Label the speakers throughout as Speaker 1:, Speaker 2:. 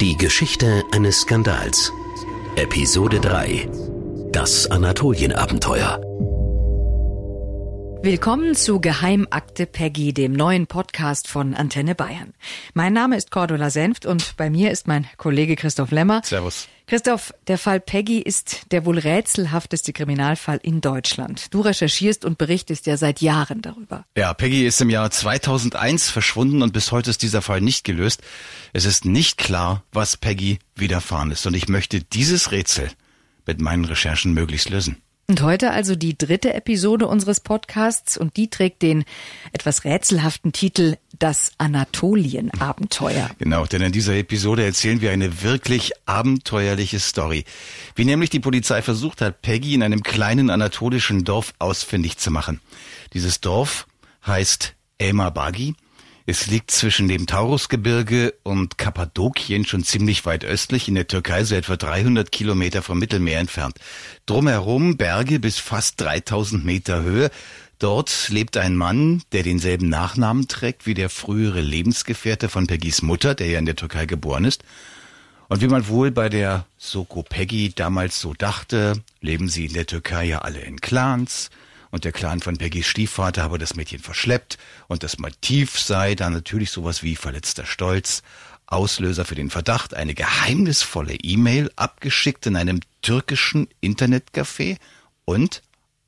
Speaker 1: Die Geschichte eines Skandals. Episode 3. Das Anatolienabenteuer.
Speaker 2: Willkommen zu Geheimakte Peggy, dem neuen Podcast von Antenne Bayern. Mein Name ist Cordula Senft und bei mir ist mein Kollege Christoph Lemmer.
Speaker 3: Servus.
Speaker 2: Christoph, der Fall Peggy ist der wohl rätselhafteste Kriminalfall in Deutschland. Du recherchierst und berichtest ja seit Jahren darüber.
Speaker 4: Ja, Peggy ist im Jahr 2001 verschwunden und bis heute ist dieser Fall nicht gelöst. Es ist nicht klar, was Peggy widerfahren ist und ich möchte dieses Rätsel mit meinen Recherchen möglichst lösen.
Speaker 2: Und heute also die dritte Episode unseres Podcasts und die trägt den etwas rätselhaften Titel Das Anatolien-Abenteuer.
Speaker 4: Genau, denn in dieser Episode erzählen wir eine wirklich abenteuerliche Story. Wie nämlich die Polizei versucht hat, Peggy in einem kleinen anatolischen Dorf ausfindig zu machen. Dieses Dorf heißt Elmar Bagi es liegt zwischen dem Taurusgebirge und Kappadokien schon ziemlich weit östlich in der Türkei, so etwa 300 Kilometer vom Mittelmeer entfernt. Drumherum Berge bis fast 3000 Meter Höhe. Dort lebt ein Mann, der denselben Nachnamen trägt wie der frühere Lebensgefährte von Peggys Mutter, der ja in der Türkei geboren ist. Und wie man wohl bei der Soko Peggy damals so dachte, leben sie in der Türkei ja alle in Clans und der Clan von Peggys Stiefvater habe das Mädchen verschleppt und das Motiv sei dann natürlich sowas wie verletzter Stolz. Auslöser für den Verdacht eine geheimnisvolle E-Mail abgeschickt in einem türkischen Internetcafé und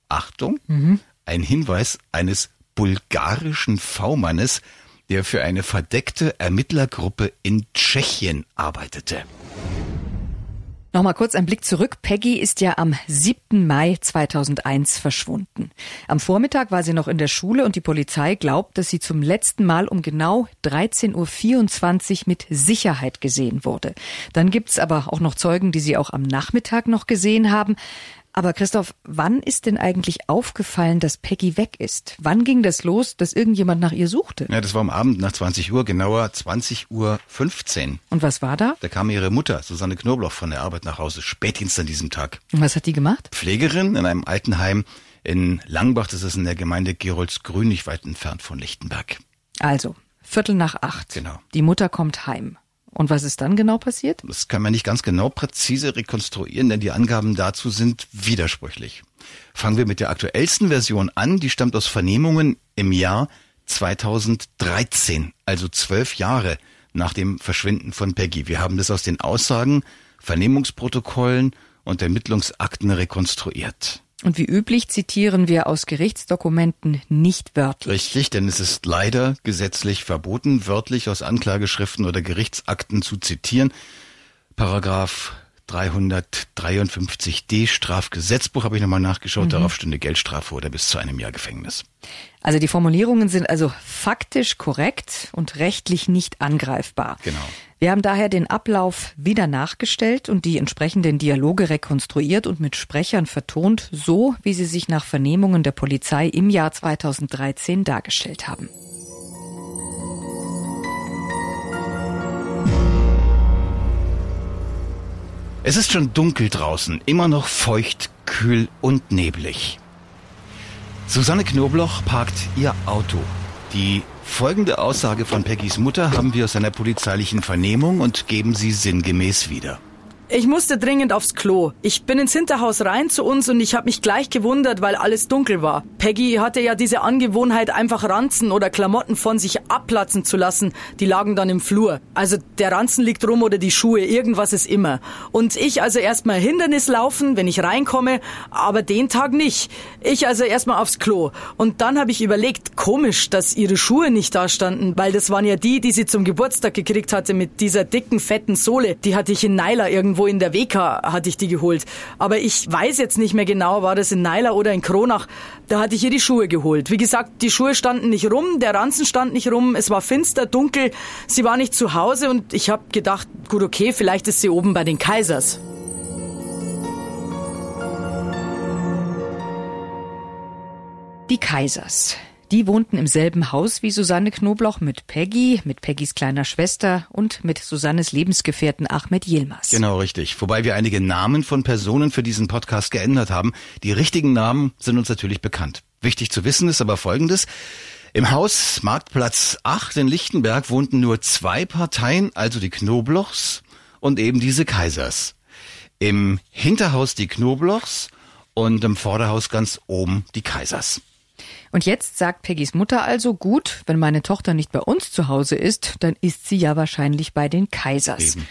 Speaker 4: Achtung, mhm. ein Hinweis eines bulgarischen V-Mannes, der für eine verdeckte Ermittlergruppe in Tschechien arbeitete.
Speaker 2: Nochmal kurz ein Blick zurück. Peggy ist ja am 7. Mai 2001 verschwunden. Am Vormittag war sie noch in der Schule und die Polizei glaubt, dass sie zum letzten Mal um genau 13.24 Uhr mit Sicherheit gesehen wurde. Dann gibt's aber auch noch Zeugen, die sie auch am Nachmittag noch gesehen haben. Aber Christoph, wann ist denn eigentlich aufgefallen, dass Peggy weg ist? Wann ging das los, dass irgendjemand nach ihr suchte?
Speaker 4: Ja, das war am Abend nach 20 Uhr, genauer 20 Uhr 15.
Speaker 2: Und was war da?
Speaker 4: Da kam ihre Mutter, Susanne Knobloch, von der Arbeit nach Hause, spätdienst an diesem Tag.
Speaker 2: Und was hat die gemacht?
Speaker 4: Pflegerin in einem Altenheim in Langbach, das ist in der Gemeinde Geroldsgrün, nicht weit entfernt von Lichtenberg.
Speaker 2: Also, Viertel nach acht.
Speaker 4: Genau.
Speaker 2: Die Mutter kommt heim. Und was ist dann genau passiert?
Speaker 4: Das kann man nicht ganz genau präzise rekonstruieren, denn die Angaben dazu sind widersprüchlich. Fangen wir mit der aktuellsten Version an. Die stammt aus Vernehmungen im Jahr 2013, also zwölf Jahre nach dem Verschwinden von Peggy. Wir haben das aus den Aussagen, Vernehmungsprotokollen und Ermittlungsakten rekonstruiert.
Speaker 2: Und wie üblich zitieren wir aus Gerichtsdokumenten nicht wörtlich.
Speaker 4: Richtig, denn es ist leider gesetzlich verboten, wörtlich aus Anklageschriften oder Gerichtsakten zu zitieren. Paragraph 353d Strafgesetzbuch habe ich nochmal nachgeschaut. Mhm. Darauf stünde Geldstrafe oder bis zu einem Jahr Gefängnis.
Speaker 2: Also die Formulierungen sind also faktisch korrekt und rechtlich nicht angreifbar.
Speaker 4: Genau.
Speaker 2: Wir haben daher den Ablauf wieder nachgestellt und die entsprechenden Dialoge rekonstruiert und mit Sprechern vertont, so wie sie sich nach Vernehmungen der Polizei im Jahr 2013 dargestellt haben.
Speaker 4: Es ist schon dunkel draußen, immer noch feucht, kühl und neblig. Susanne Knobloch parkt ihr Auto. Die folgende Aussage von Peggys Mutter haben wir aus einer polizeilichen Vernehmung und geben sie sinngemäß wieder.
Speaker 5: Ich musste dringend aufs Klo. Ich bin ins Hinterhaus rein zu uns und ich habe mich gleich gewundert, weil alles dunkel war. Peggy hatte ja diese Angewohnheit, einfach Ranzen oder Klamotten von sich abplatzen zu lassen. Die lagen dann im Flur. Also der Ranzen liegt rum oder die Schuhe, irgendwas ist immer. Und ich also erstmal Hindernis laufen, wenn ich reinkomme, aber den Tag nicht. Ich also erstmal aufs Klo. Und dann habe ich überlegt, komisch, dass ihre Schuhe nicht da standen, weil das waren ja die, die sie zum Geburtstag gekriegt hatte mit dieser dicken, fetten Sohle. Die hatte ich in Naila irgendwo irgendwo in der WK hatte ich die geholt. Aber ich weiß jetzt nicht mehr genau, war das in Naila oder in Kronach. Da hatte ich ihr die Schuhe geholt. Wie gesagt, die Schuhe standen nicht rum, der Ranzen stand nicht rum, es war finster, dunkel, sie war nicht zu Hause und ich habe gedacht, gut okay, vielleicht ist sie oben bei den Kaisers.
Speaker 2: Die Kaisers. Die wohnten im selben Haus wie Susanne Knobloch mit Peggy, mit Peggys kleiner Schwester und mit Susannes Lebensgefährten Ahmed Yilmaz.
Speaker 4: Genau, richtig. Wobei wir einige Namen von Personen für diesen Podcast geändert haben. Die richtigen Namen sind uns natürlich bekannt. Wichtig zu wissen ist aber Folgendes. Im Haus Marktplatz 8 in Lichtenberg wohnten nur zwei Parteien, also die Knoblochs und eben diese Kaisers. Im Hinterhaus die Knoblochs und im Vorderhaus ganz oben die Kaisers.
Speaker 2: Und jetzt sagt Peggys Mutter also, gut, wenn meine Tochter nicht bei uns zu Hause ist, dann ist sie ja wahrscheinlich bei den Kaisers.
Speaker 4: Eben.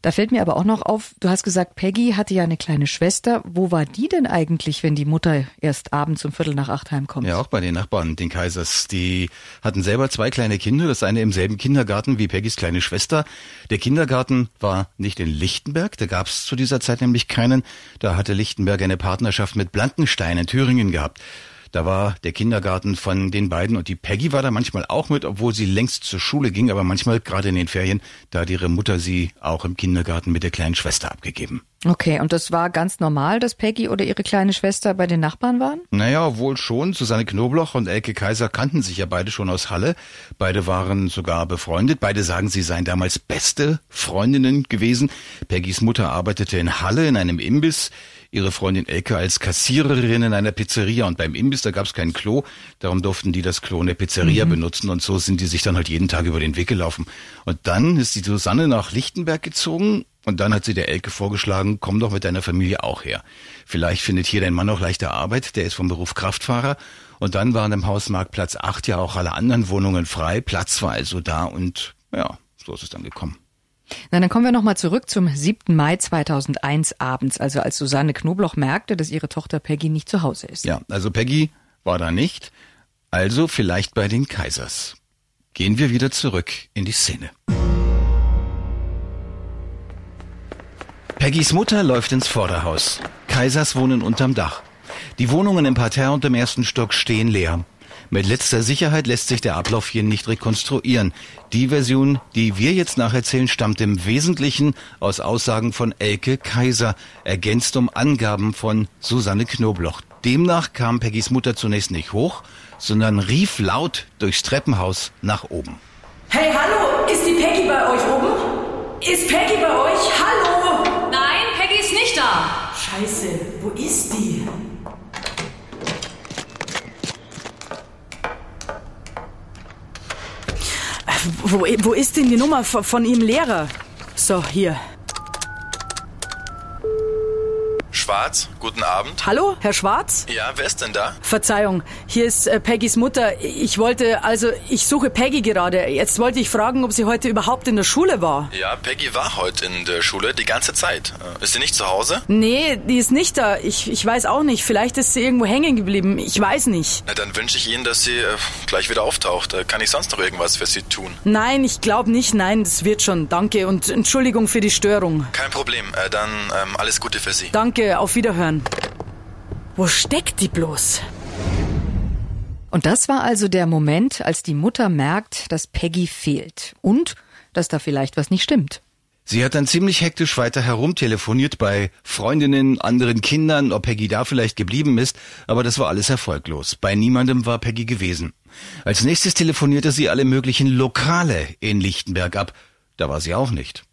Speaker 2: Da fällt mir aber auch noch auf, du hast gesagt, Peggy hatte ja eine kleine Schwester. Wo war die denn eigentlich, wenn die Mutter erst abends um Viertel nach acht heimkommt?
Speaker 4: Ja, auch bei den Nachbarn, den Kaisers. Die hatten selber zwei kleine Kinder, das eine im selben Kindergarten wie Peggys kleine Schwester. Der Kindergarten war nicht in Lichtenberg, da gab es zu dieser Zeit nämlich keinen. Da hatte Lichtenberg eine Partnerschaft mit Blankenstein in Thüringen gehabt. Da war der Kindergarten von den beiden und die Peggy war da manchmal auch mit, obwohl sie längst zur Schule ging, aber manchmal gerade in den Ferien, da hat ihre Mutter sie auch im Kindergarten mit der kleinen Schwester abgegeben.
Speaker 2: Okay, und das war ganz normal, dass Peggy oder ihre kleine Schwester bei den Nachbarn waren?
Speaker 4: Naja, wohl schon. Susanne Knobloch und Elke Kaiser kannten sich ja beide schon aus Halle. Beide waren sogar befreundet. Beide sagen, sie seien damals beste Freundinnen gewesen. Peggys Mutter arbeitete in Halle in einem Imbiss ihre Freundin Elke als Kassiererin in einer Pizzeria und beim Imbiss, da gab es kein Klo, darum durften die das Klo in der Pizzeria mhm. benutzen und so sind die sich dann halt jeden Tag über den Weg gelaufen. Und dann ist die Susanne nach Lichtenberg gezogen und dann hat sie der Elke vorgeschlagen, komm doch mit deiner Familie auch her. Vielleicht findet hier dein Mann auch leichte Arbeit, der ist vom Beruf Kraftfahrer. Und dann waren im Hausmarktplatz 8 ja auch alle anderen Wohnungen frei, Platz war also da und ja, so ist es dann gekommen.
Speaker 2: Na, dann kommen wir nochmal zurück zum 7. Mai 2001 abends, also als Susanne Knobloch merkte, dass ihre Tochter Peggy nicht zu Hause ist.
Speaker 4: Ja, also Peggy war da nicht, also vielleicht bei den Kaisers. Gehen wir wieder zurück in die Szene. Peggys Mutter läuft ins Vorderhaus. Kaisers wohnen unterm Dach. Die Wohnungen im Parterre und im ersten Stock stehen leer. Mit letzter Sicherheit lässt sich der Ablauf hier nicht rekonstruieren. Die Version, die wir jetzt nacherzählen, stammt im Wesentlichen aus Aussagen von Elke Kaiser, ergänzt um Angaben von Susanne Knobloch. Demnach kam Peggys Mutter zunächst nicht hoch, sondern rief laut durchs Treppenhaus nach oben.
Speaker 5: Hey, hallo, ist die Peggy bei euch oben? Ist Peggy bei euch? Hallo!
Speaker 6: Nein, Peggy ist nicht da.
Speaker 5: Scheiße, wo ist die? Wo, wo ist denn die Nummer von, von Ihrem Lehrer? So, hier.
Speaker 7: Schwarz, guten Abend.
Speaker 5: Hallo, Herr Schwarz?
Speaker 7: Ja, wer ist denn da?
Speaker 5: Verzeihung, hier ist äh, Peggys Mutter. Ich wollte, also, ich suche Peggy gerade. Jetzt wollte ich fragen, ob sie heute überhaupt in der Schule war.
Speaker 7: Ja, Peggy war heute in der Schule die ganze Zeit. Äh, Ist sie nicht zu Hause?
Speaker 5: Nee, die ist nicht da. Ich, ich weiß auch nicht. Vielleicht ist sie irgendwo hängen geblieben. Ich weiß nicht.
Speaker 7: Na, dann wünsche ich Ihnen, dass sie äh, gleich wieder auftaucht. Äh, kann ich sonst noch irgendwas für Sie tun?
Speaker 5: Nein, ich glaube nicht. Nein, das wird schon. Danke und Entschuldigung für die Störung.
Speaker 7: Kein Problem. Äh, dann ähm, alles Gute für Sie.
Speaker 5: Danke, auf Wiederhören. Wo steckt die bloß?
Speaker 2: Und das war also der Moment, als die Mutter merkt, dass Peggy fehlt und dass da vielleicht was nicht stimmt.
Speaker 4: Sie hat dann ziemlich hektisch weiter herumtelefoniert bei Freundinnen, anderen Kindern, ob Peggy da vielleicht geblieben ist, aber das war alles erfolglos. Bei niemandem war Peggy gewesen. Als nächstes telefonierte sie alle möglichen Lokale in Lichtenberg ab. Da war sie auch nicht.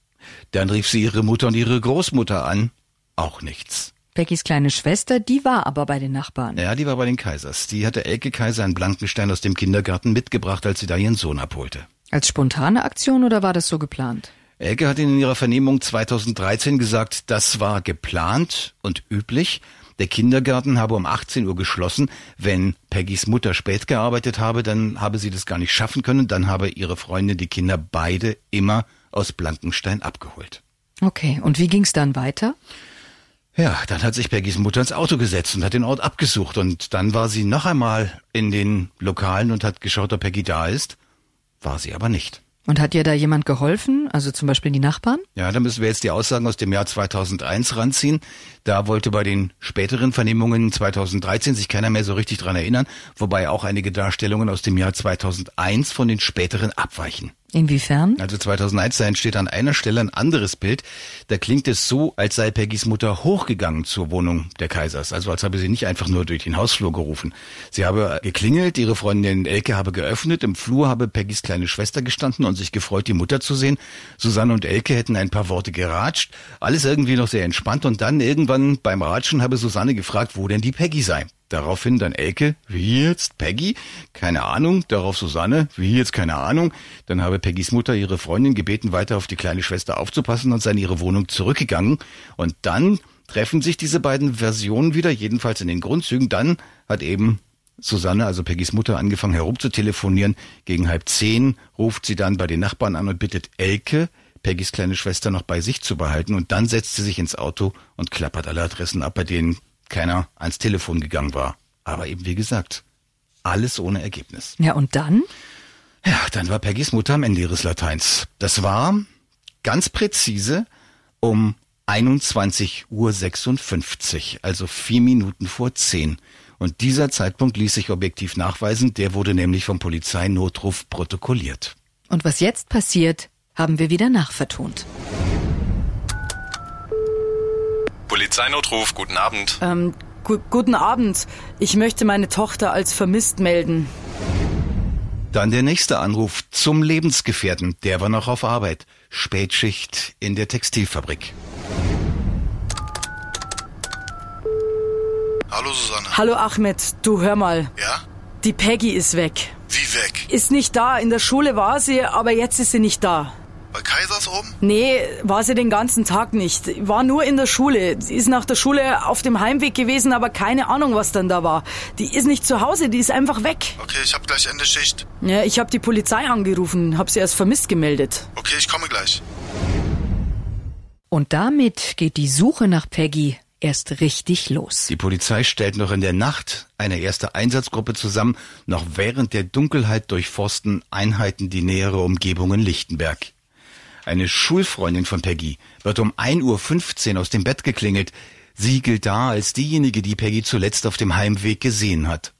Speaker 4: Dann rief sie ihre Mutter und ihre Großmutter an. Auch nichts.
Speaker 2: Beckys kleine Schwester, die war aber bei den Nachbarn.
Speaker 4: Ja, die war bei den Kaisers. Die hatte Elke Kaiser einen Blankenstein aus dem Kindergarten mitgebracht, als sie da ihren Sohn abholte.
Speaker 2: Als spontane Aktion oder war das so geplant?
Speaker 4: Elke hat in ihrer Vernehmung 2013 gesagt, das war geplant und üblich. Der Kindergarten habe um 18 Uhr geschlossen. Wenn Peggys Mutter spät gearbeitet habe, dann habe sie das gar nicht schaffen können. Dann habe ihre Freundin die Kinder beide immer aus Blankenstein abgeholt.
Speaker 2: Okay, und wie ging's dann weiter?
Speaker 4: Ja, dann hat sich Peggys Mutter ins Auto gesetzt und hat den Ort abgesucht. Und dann war sie noch einmal in den Lokalen und hat geschaut, ob Peggy da ist. War sie aber nicht.
Speaker 2: Und hat ihr da jemand geholfen? Also zum Beispiel die Nachbarn?
Speaker 4: Ja, da müssen wir jetzt die Aussagen aus dem Jahr 2001 ranziehen. Da wollte bei den späteren Vernehmungen 2013 sich keiner mehr so richtig dran erinnern, wobei auch einige Darstellungen aus dem Jahr 2001 von den späteren abweichen.
Speaker 2: Inwiefern?
Speaker 4: Also 2001, da entsteht an einer Stelle ein anderes Bild. Da klingt es so, als sei Peggys Mutter hochgegangen zur Wohnung der Kaisers. Also als habe sie nicht einfach nur durch den Hausflur gerufen. Sie habe geklingelt, ihre Freundin Elke habe geöffnet, im Flur habe Peggys kleine Schwester gestanden und sich gefreut, die Mutter zu sehen. Susanne und Elke hätten ein paar Worte geratscht. Alles irgendwie noch sehr entspannt und dann irgendwann beim Ratschen habe Susanne gefragt, wo denn die Peggy sei. Daraufhin dann Elke, wie jetzt? Peggy? Keine Ahnung. Darauf Susanne, wie jetzt? Keine Ahnung. Dann habe Peggys Mutter ihre Freundin gebeten, weiter auf die kleine Schwester aufzupassen und sei in ihre Wohnung zurückgegangen. Und dann treffen sich diese beiden Versionen wieder, jedenfalls in den Grundzügen. Dann hat eben Susanne, also Peggys Mutter, angefangen herumzutelefonieren. Gegen halb zehn ruft sie dann bei den Nachbarn an und bittet Elke, Peggys kleine Schwester noch bei sich zu behalten. Und dann setzt sie sich ins Auto und klappert alle Adressen ab, bei denen keiner ans Telefon gegangen war. Aber eben wie gesagt, alles ohne Ergebnis.
Speaker 2: Ja, und dann?
Speaker 4: Ja, dann war Peggys Mutter am Ende ihres Lateins. Das war ganz präzise um 21.56 Uhr, also vier Minuten vor zehn. Und dieser Zeitpunkt ließ sich objektiv nachweisen, der wurde nämlich vom Polizeinotruf protokolliert.
Speaker 2: Und was jetzt passiert, haben wir wieder nachvertont.
Speaker 7: Polizeinotruf, guten Abend.
Speaker 5: Ähm, gu guten Abend. Ich möchte meine Tochter als vermisst melden.
Speaker 4: Dann der nächste Anruf zum Lebensgefährten. Der war noch auf Arbeit. Spätschicht in der Textilfabrik.
Speaker 7: Hallo Susanne.
Speaker 5: Hallo Ahmed, du hör mal.
Speaker 7: Ja?
Speaker 5: Die Peggy ist weg.
Speaker 7: Wie weg?
Speaker 5: Ist nicht da. In der Schule war sie, aber jetzt ist sie nicht da.
Speaker 7: Kaisers oben?
Speaker 5: Nee, war sie den ganzen Tag nicht. War nur in der Schule. Sie ist nach der Schule auf dem Heimweg gewesen, aber keine Ahnung, was dann da war. Die ist nicht zu Hause, die ist einfach weg.
Speaker 7: Okay, ich hab gleich Ende Schicht.
Speaker 5: Ja, ich hab die Polizei angerufen, hab sie als vermisst gemeldet.
Speaker 7: Okay, ich komme gleich.
Speaker 2: Und damit geht die Suche nach Peggy erst richtig los.
Speaker 4: Die Polizei stellt noch in der Nacht eine erste Einsatzgruppe zusammen. Noch während der Dunkelheit durchforsten Einheiten die nähere Umgebung in Lichtenberg. Eine Schulfreundin von Peggy wird um 1.15 Uhr aus dem Bett geklingelt. Sie gilt da als diejenige, die Peggy zuletzt auf dem Heimweg gesehen hat.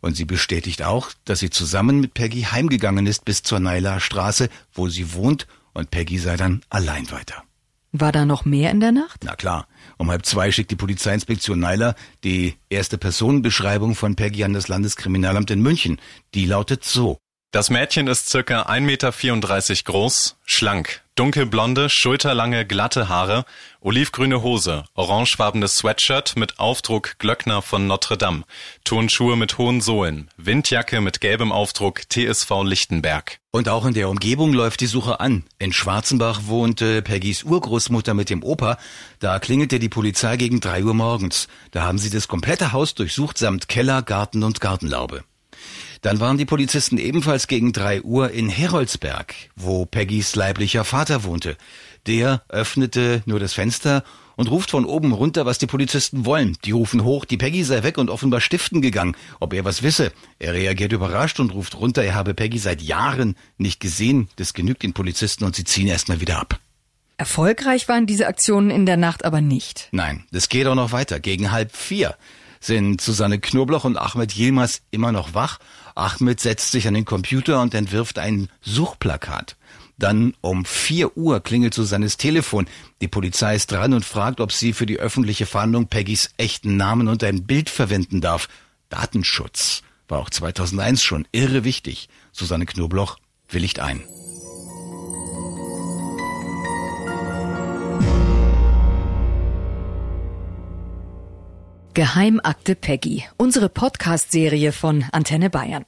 Speaker 4: Und sie bestätigt auch, dass sie zusammen mit Peggy heimgegangen ist bis zur Neiler Straße, wo sie wohnt, und Peggy sei dann allein weiter.
Speaker 2: War da noch mehr in der Nacht?
Speaker 4: Na klar. Um halb zwei schickt die Polizeiinspektion Neiler die erste Personenbeschreibung von Peggy an das Landeskriminalamt in München. Die lautet so.
Speaker 8: Das Mädchen ist circa 1,34 Meter groß, schlank, dunkelblonde, schulterlange, glatte Haare, olivgrüne Hose, orangefarbenes Sweatshirt mit Aufdruck Glöckner von Notre Dame, Turnschuhe mit hohen Sohlen, Windjacke mit gelbem Aufdruck TSV Lichtenberg.
Speaker 4: Und auch in der Umgebung läuft die Suche an. In Schwarzenbach wohnte Peggys Urgroßmutter mit dem Opa. Da klingelte die Polizei gegen drei Uhr morgens. Da haben sie das komplette Haus durchsucht samt Keller, Garten und Gartenlaube. Dann waren die Polizisten ebenfalls gegen drei Uhr in Heroldsberg, wo Peggys leiblicher Vater wohnte. Der öffnete nur das Fenster und ruft von oben runter, was die Polizisten wollen. Die rufen hoch, die Peggy sei weg und offenbar stiften gegangen, ob er was wisse. Er reagiert überrascht und ruft runter, er habe Peggy seit Jahren nicht gesehen. Das genügt den Polizisten und sie ziehen erstmal wieder ab.
Speaker 2: Erfolgreich waren diese Aktionen in der Nacht aber nicht.
Speaker 4: Nein, das geht auch noch weiter. Gegen halb vier sind Susanne Knobloch und Ahmed Yilmaz immer noch wach. Ahmed setzt sich an den Computer und entwirft ein Suchplakat. Dann um vier Uhr klingelt Susannes Telefon. Die Polizei ist dran und fragt, ob sie für die öffentliche Fahndung Peggys echten Namen und ein Bild verwenden darf. Datenschutz war auch 2001 schon irre wichtig. Susanne Knobloch willigt ein.
Speaker 2: Geheimakte Peggy, unsere Podcast-Serie von Antenne Bayern.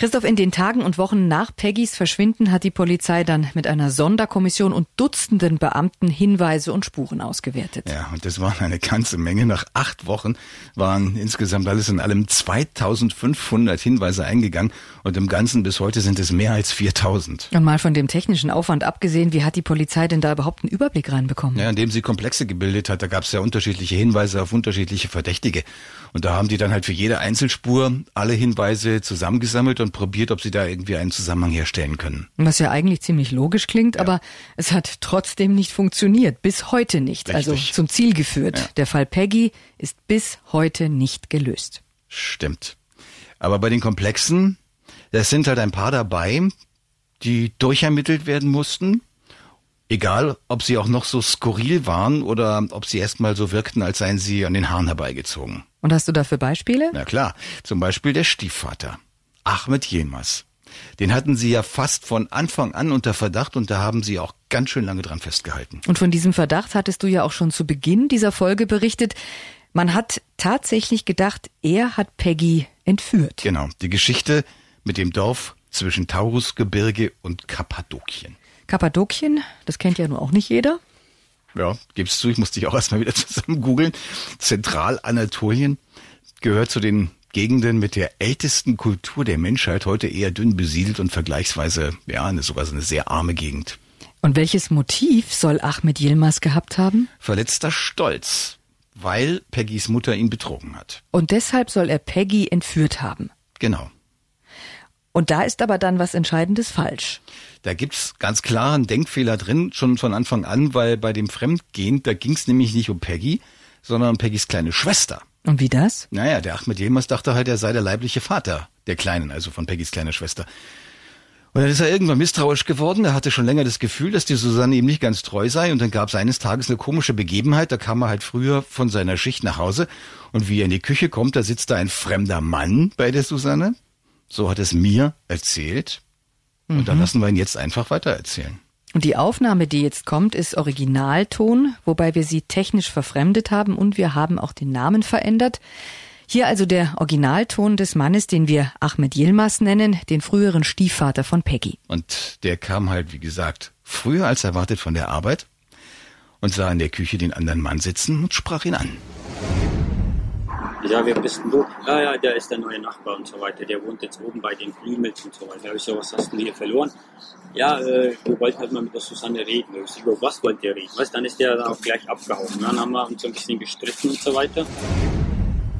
Speaker 2: Christoph, in den Tagen und Wochen nach Peggys Verschwinden hat die Polizei dann mit einer Sonderkommission und Dutzenden Beamten Hinweise und Spuren ausgewertet.
Speaker 4: Ja, und das waren eine ganze Menge. Nach acht Wochen waren insgesamt alles in allem 2500 Hinweise eingegangen und im Ganzen bis heute sind es mehr als 4000.
Speaker 2: Und mal von dem technischen Aufwand abgesehen, wie hat die Polizei denn da überhaupt einen Überblick reinbekommen?
Speaker 4: Ja, indem sie Komplexe gebildet hat, da gab es ja unterschiedliche Hinweise auf unterschiedliche Verdächtige. Und da haben die dann halt für jede Einzelspur alle Hinweise zusammengesammelt und und probiert, ob sie da irgendwie einen Zusammenhang herstellen können.
Speaker 2: Was ja eigentlich ziemlich logisch klingt, ja. aber es hat trotzdem nicht funktioniert. Bis heute nicht. Also Richtig. Also zum Ziel geführt. Ja. Der Fall Peggy ist bis heute nicht gelöst.
Speaker 4: Stimmt. Aber bei den Komplexen, es sind halt ein paar dabei, die durchermittelt werden mussten. Egal, ob sie auch noch so skurril waren oder ob sie erstmal so wirkten, als seien sie an den Haaren herbeigezogen.
Speaker 2: Und hast du dafür Beispiele?
Speaker 4: Na klar, zum Beispiel der Stiefvater, Ahmed Yilmaz. Den hatten sie ja fast von Anfang an unter Verdacht und da haben sie auch ganz schön lange dran festgehalten.
Speaker 2: Und von diesem Verdacht hattest du ja auch schon zu Beginn dieser Folge berichtet. Man hat tatsächlich gedacht, er hat Peggy entführt.
Speaker 4: Genau, die Geschichte mit dem Dorf zwischen Taurusgebirge und Kappadokien.
Speaker 2: Kappadokien, das kennt ja nun auch nicht jeder.
Speaker 4: Ja, gibst du, ich musste dich auch erstmal wieder zusammen googeln. Zentralanatolien gehört zu den Gegenden mit der ältesten Kultur der Menschheit, heute eher dünn besiedelt und vergleichsweise, ja, eine, sogar so eine sehr arme Gegend.
Speaker 2: Und welches Motiv soll Ahmed Yilmaz gehabt haben?
Speaker 4: Verletzter Stolz, weil Peggys Mutter ihn betrogen hat.
Speaker 2: Und deshalb soll er Peggy entführt haben.
Speaker 4: Genau.
Speaker 2: Und da ist aber dann was Entscheidendes falsch.
Speaker 4: Da gibt's ganz klar einen Denkfehler drin, schon von Anfang an, weil bei dem Fremdgehen, da ging's nämlich nicht um Peggy, sondern um Peggys kleine Schwester.
Speaker 2: Und wie das?
Speaker 4: Naja, der Ahmed Yilmaz dachte halt, er sei der leibliche Vater der Kleinen, also von Peggys kleiner Schwester. Und dann ist er irgendwann misstrauisch geworden. Er hatte schon länger das Gefühl, dass die Susanne ihm nicht ganz treu sei. Und dann gab es eines Tages eine komische Begebenheit. Da kam er halt früher von seiner Schicht nach Hause. Und wie er in die Küche kommt, da sitzt da ein fremder Mann bei der Susanne. So hat es mir erzählt. Und mhm. dann lassen wir ihn jetzt einfach weitererzählen.
Speaker 2: Und die Aufnahme, die jetzt kommt, ist Originalton, wobei wir sie technisch verfremdet haben und wir haben auch den Namen verändert. Hier also der Originalton des Mannes, den wir Ahmed Yilmaz nennen, den früheren Stiefvater von Peggy.
Speaker 4: Und der kam halt, wie gesagt, früher als erwartet von der Arbeit und sah in der Küche den anderen Mann sitzen und sprach ihn an.
Speaker 9: Ja, wer bist denn du? Ja, ja, der ist der neue Nachbar und so weiter. Der wohnt jetzt oben bei den Blümels und so weiter. Da habe ich so, was hast du hier verloren? Ja, äh, wir wollten halt mal mit der Susanne reden. Ich sag, über was wollt ihr reden? Weißt, dann ist der auch gleich abgehauen. Dann haben wir uns so ein bisschen gestritten und so weiter.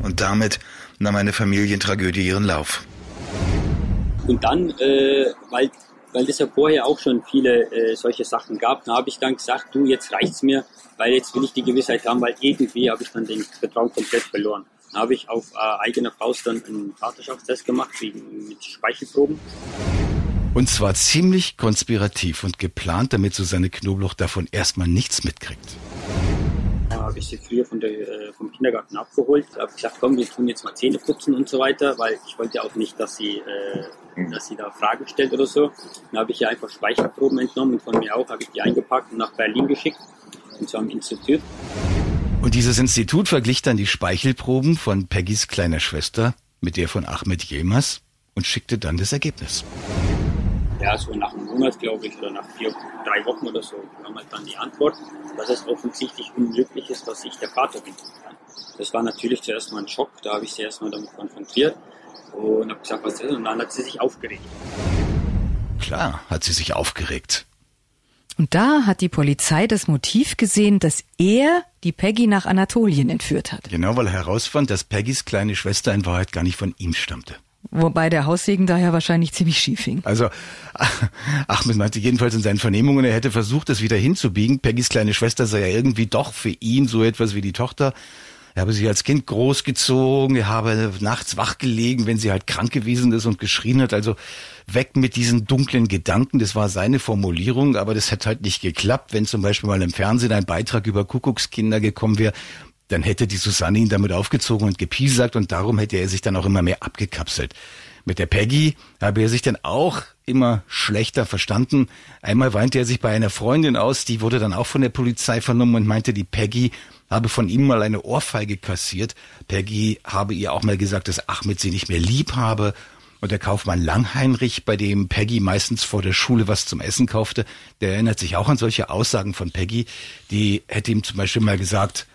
Speaker 4: Und damit nahm eine Familientragödie ihren Lauf.
Speaker 9: Und dann, äh, weil, weil es ja vorher auch schon viele äh, solche Sachen gab, da habe ich dann gesagt, du, jetzt reicht's mir, weil jetzt will ich die Gewissheit haben, weil irgendwie habe ich dann den Vertrauen komplett verloren habe ich auf äh, eigene Faust dann einen Vaterschaftstest gemacht, wegen, mit Speichelproben.
Speaker 4: Und zwar ziemlich konspirativ und geplant, damit Susanne Knobloch davon erstmal nichts mitkriegt.
Speaker 9: Da habe ich sie früher von der, äh, vom Kindergarten abgeholt. Da habe gesagt, komm, wir tun jetzt mal Zähne putzen und so weiter, weil ich wollte auch nicht, dass sie, äh, dass sie da Fragen stellt oder so. Dann habe ich ihr einfach Speichelproben entnommen und von mir auch habe ich die eingepackt und nach Berlin geschickt und zwar am Institut.
Speaker 4: Und dieses Institut verglich dann die Speichelproben von Peggys kleiner Schwester mit der von Ahmed Yilmaz und schickte dann das Ergebnis.
Speaker 9: Ja, so nach einem Monat, glaube ich, oder nach vier, drei Wochen oder so, kam halt dann die Antwort, dass es offensichtlich unmöglich ist, dass ich der Vater bin. Das war natürlich zuerst mal ein Schock, da habe ich sie erstmal damit konfrontiert und habe gesagt, was ist das? Und dann hat sie sich aufgeregt.
Speaker 4: Klar, hat sie sich aufgeregt.
Speaker 2: Und da hat die Polizei das Motiv gesehen, dass er die Peggy nach Anatolien entführt hat.
Speaker 4: Genau, weil er herausfand, dass Peggys kleine Schwester in Wahrheit gar nicht von ihm stammte.
Speaker 2: Wobei der Haussegen daher wahrscheinlich ziemlich schief hing.
Speaker 4: Also, Ahmed meinte jedenfalls in seinen Vernehmungen, er hätte versucht, das wieder hinzubiegen. Peggys kleine Schwester sei ja irgendwie doch für ihn so etwas wie die Tochter. Er habe sie als Kind großgezogen, er habe nachts wach gelegen, wenn sie halt krank gewesen ist und geschrien hat. Also weg mit diesen dunklen Gedanken. Das war seine Formulierung, aber das hätte halt nicht geklappt. Wenn zum Beispiel mal im Fernsehen ein Beitrag über Kuckuckskinder gekommen wäre, dann hätte die Susanne ihn damit aufgezogen und gepiesackt und darum hätte er sich dann auch immer mehr abgekapselt. Mit der Peggy habe er sich dann auch immer schlechter verstanden. Einmal weinte er sich bei einer Freundin aus, die wurde dann auch von der Polizei vernommen und meinte, die Peggy habe von ihm mal eine Ohrfeige kassiert. Peggy habe ihr auch mal gesagt, dass Ahmed sie nicht mehr lieb habe. Und der Kaufmann Langheinrich, bei dem Peggy meistens vor der Schule was zum Essen kaufte, der erinnert sich auch an solche Aussagen von Peggy. Die hätte ihm zum Beispiel mal gesagt,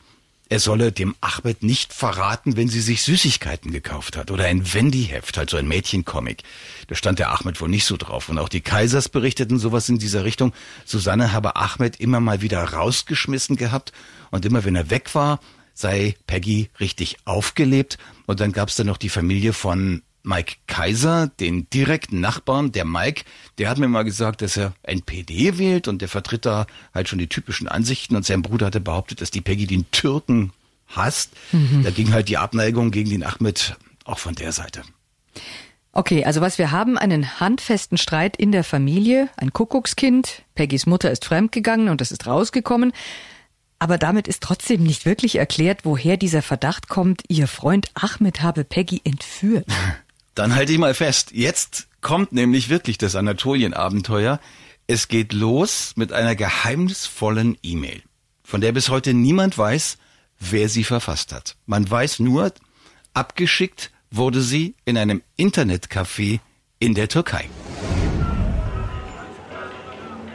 Speaker 4: er solle dem Ahmed nicht verraten, wenn sie sich Süßigkeiten gekauft hat. Oder ein Wendy-Heft, halt so ein Mädchencomic. Da stand der Ahmed wohl nicht so drauf. Und auch die Kaisers berichteten sowas in dieser Richtung. Susanne habe Ahmed immer mal wieder rausgeschmissen gehabt und immer wenn er weg war, sei Peggy richtig aufgelebt. Und dann gab es dann noch die Familie von Mike Kaiser, den direkten Nachbarn. Der Mike, der hat mir mal gesagt, dass er NPD wählt und der vertritt da halt schon die typischen Ansichten und sein Bruder hatte behauptet, dass die Peggy den Türken hasst. Mhm. Da ging halt die Abneigung gegen den Ahmed auch von der Seite.
Speaker 2: Okay, also was wir haben, einen handfesten Streit in der Familie, ein Kuckuckskind, Peggys Mutter ist fremdgegangen und es ist rausgekommen. Aber damit ist trotzdem nicht wirklich erklärt, woher dieser Verdacht kommt, ihr Freund Ahmed habe Peggy entführt.
Speaker 4: Dann halte ich mal fest. Jetzt kommt nämlich wirklich das Anatolien-Abenteuer. Es geht los mit einer geheimnisvollen E-Mail, von der bis heute niemand weiß, wer sie verfasst hat. Man weiß nur, abgeschickt wurde sie in einem Internetcafé in der Türkei.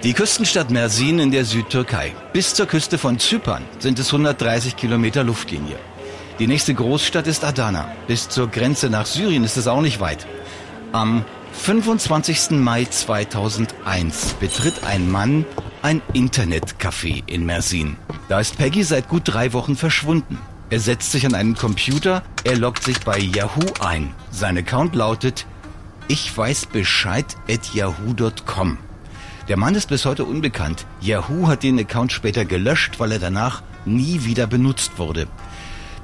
Speaker 4: Die Küstenstadt Mersin in der Südtürkei. Bis zur Küste von Zypern sind es 130 Kilometer Luftlinie. Die nächste Großstadt ist Adana. Bis zur Grenze nach Syrien ist es auch nicht weit. Am 25. Mai 2001 betritt ein Mann ein Internetcafé in Mersin. Da ist Peggy seit gut drei Wochen verschwunden. Er setzt sich an einen Computer, er loggt sich bei Yahoo ein. Sein Account lautet ich weiß Bescheid at yahoo.com. Der Mann ist bis heute unbekannt. Yahoo hat den Account später gelöscht, weil er danach nie wieder benutzt wurde.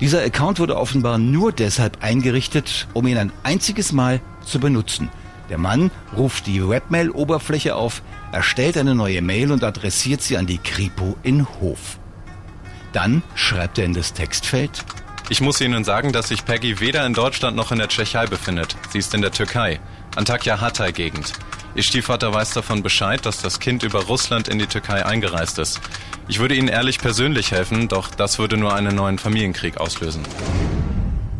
Speaker 4: Dieser Account wurde offenbar nur deshalb eingerichtet, um ihn ein einziges Mal zu benutzen. Der Mann ruft die Webmail-Oberfläche auf, erstellt eine neue Mail und adressiert sie an die Kripo in Hof. Dann schreibt er in das Textfeld.
Speaker 8: Ich muss Ihnen sagen, dass sich Peggy weder in Deutschland noch in der Tschechei befindet. Sie ist in der Türkei, Antakya Hatay Gegend. Ihr Stiefvater weiß davon Bescheid, dass das Kind über Russland in die Türkei eingereist ist. Ich würde Ihnen ehrlich persönlich helfen, doch das würde nur einen neuen Familienkrieg auslösen.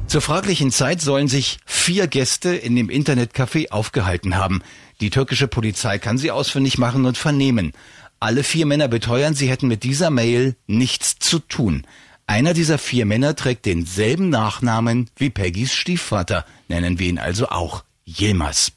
Speaker 4: Zur fraglichen Zeit sollen sich vier Gäste in dem Internetcafé aufgehalten haben. Die türkische Polizei kann sie ausfindig machen und vernehmen. Alle vier Männer beteuern, sie hätten mit dieser Mail nichts zu tun. Einer dieser vier Männer trägt denselben Nachnamen wie Peggys Stiefvater, nennen wir ihn also auch Yilmaz.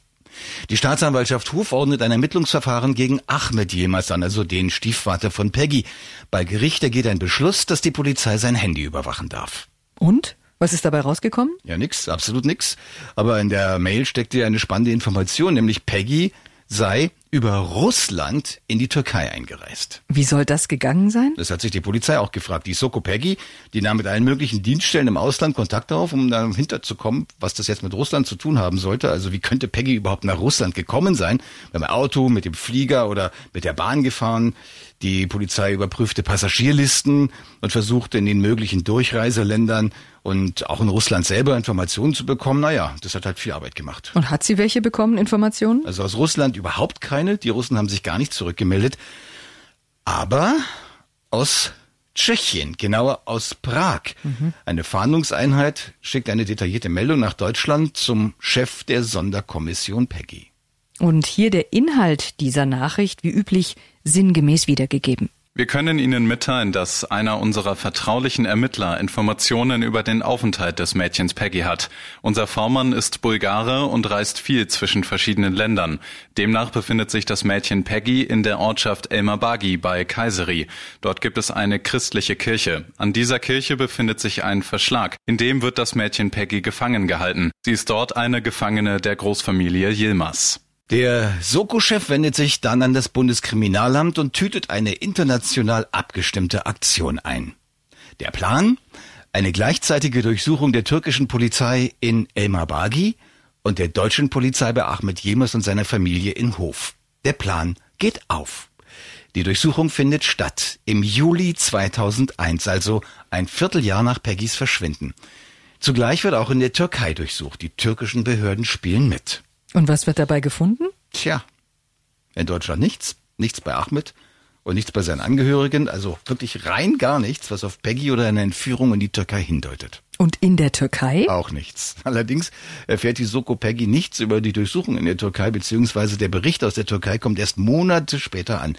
Speaker 4: Die Staatsanwaltschaft Hof ordnet ein Ermittlungsverfahren gegen Ahmed Yilmaz an, also den Stiefvater von Peggy. Bei Gericht ergeht ein Beschluss, dass die Polizei sein Handy überwachen darf.
Speaker 2: Und? Was ist dabei rausgekommen?
Speaker 4: Ja, nix, absolut nix. Aber in der Mail steckte eine spannende Information, nämlich Peggy sei über Russland in die Türkei eingereist.
Speaker 2: Wie soll das gegangen sein?
Speaker 4: Das hat sich die Polizei auch gefragt. Die Soko Peggy, die nahm mit allen möglichen Dienststellen im Ausland Kontakt auf, um dann hinterzukommen, was das jetzt mit Russland zu tun haben sollte. Also wie könnte Peggy überhaupt nach Russland gekommen sein? Beim Auto, mit dem Flieger oder mit der Bahn gefahren? Die Polizei überprüfte Passagierlisten und versuchte in den möglichen Durchreiseländern und auch in Russland selber Informationen zu bekommen. Naja, das hat halt viel Arbeit gemacht.
Speaker 2: Und hat sie welche bekommen, Informationen?
Speaker 4: Also aus Russland überhaupt keine. Die Russen haben sich gar nicht zurückgemeldet. Aber aus Tschechien, genauer aus Prag. Mhm. Eine Fahndungseinheit schickt eine detaillierte Meldung nach Deutschland zum Chef der Sonderkommission Peggy.
Speaker 2: Und hier der Inhalt dieser Nachricht, wie üblich, sinngemäß wiedergegeben.
Speaker 8: Wir können Ihnen mitteilen, dass einer unserer vertraulichen Ermittler Informationen über den Aufenthalt des Mädchens Peggy hat. Unser V-Mann ist Bulgare und reist viel zwischen verschiedenen Ländern. Demnach befindet sich das Mädchen Peggy in der Ortschaft Elmabagi bei Kayseri. Dort gibt es eine christliche Kirche. An dieser Kirche befindet sich ein Verschlag. In dem wird das Mädchen Peggy gefangen gehalten. Sie ist dort eine Gefangene der Großfamilie Yilmaz.
Speaker 4: Der Soko-Chef wendet sich dann an das Bundeskriminalamt und tütet eine international abgestimmte Aktion ein. Der Plan? Eine gleichzeitige Durchsuchung der türkischen Polizei in Elmabagi und der deutschen Polizei bei Ahmed Jemers und seiner Familie in Hof. Der Plan geht auf. Die Durchsuchung findet statt im Juli 2001, also ein Vierteljahr nach Peggys Verschwinden. Zugleich wird auch in der Türkei durchsucht. Die türkischen Behörden spielen mit.
Speaker 2: Und was wird dabei gefunden?
Speaker 4: Tja, in Deutschland nichts, nichts bei Ahmed und nichts bei seinen Angehörigen, also wirklich rein gar nichts, was auf Peggy oder eine Entführung in die Türkei hindeutet.
Speaker 2: Und in der Türkei?
Speaker 4: Auch nichts. Allerdings erfährt die Soko Peggy nichts über die Durchsuchung in der Türkei, beziehungsweise der Bericht aus der Türkei kommt erst Monate später an.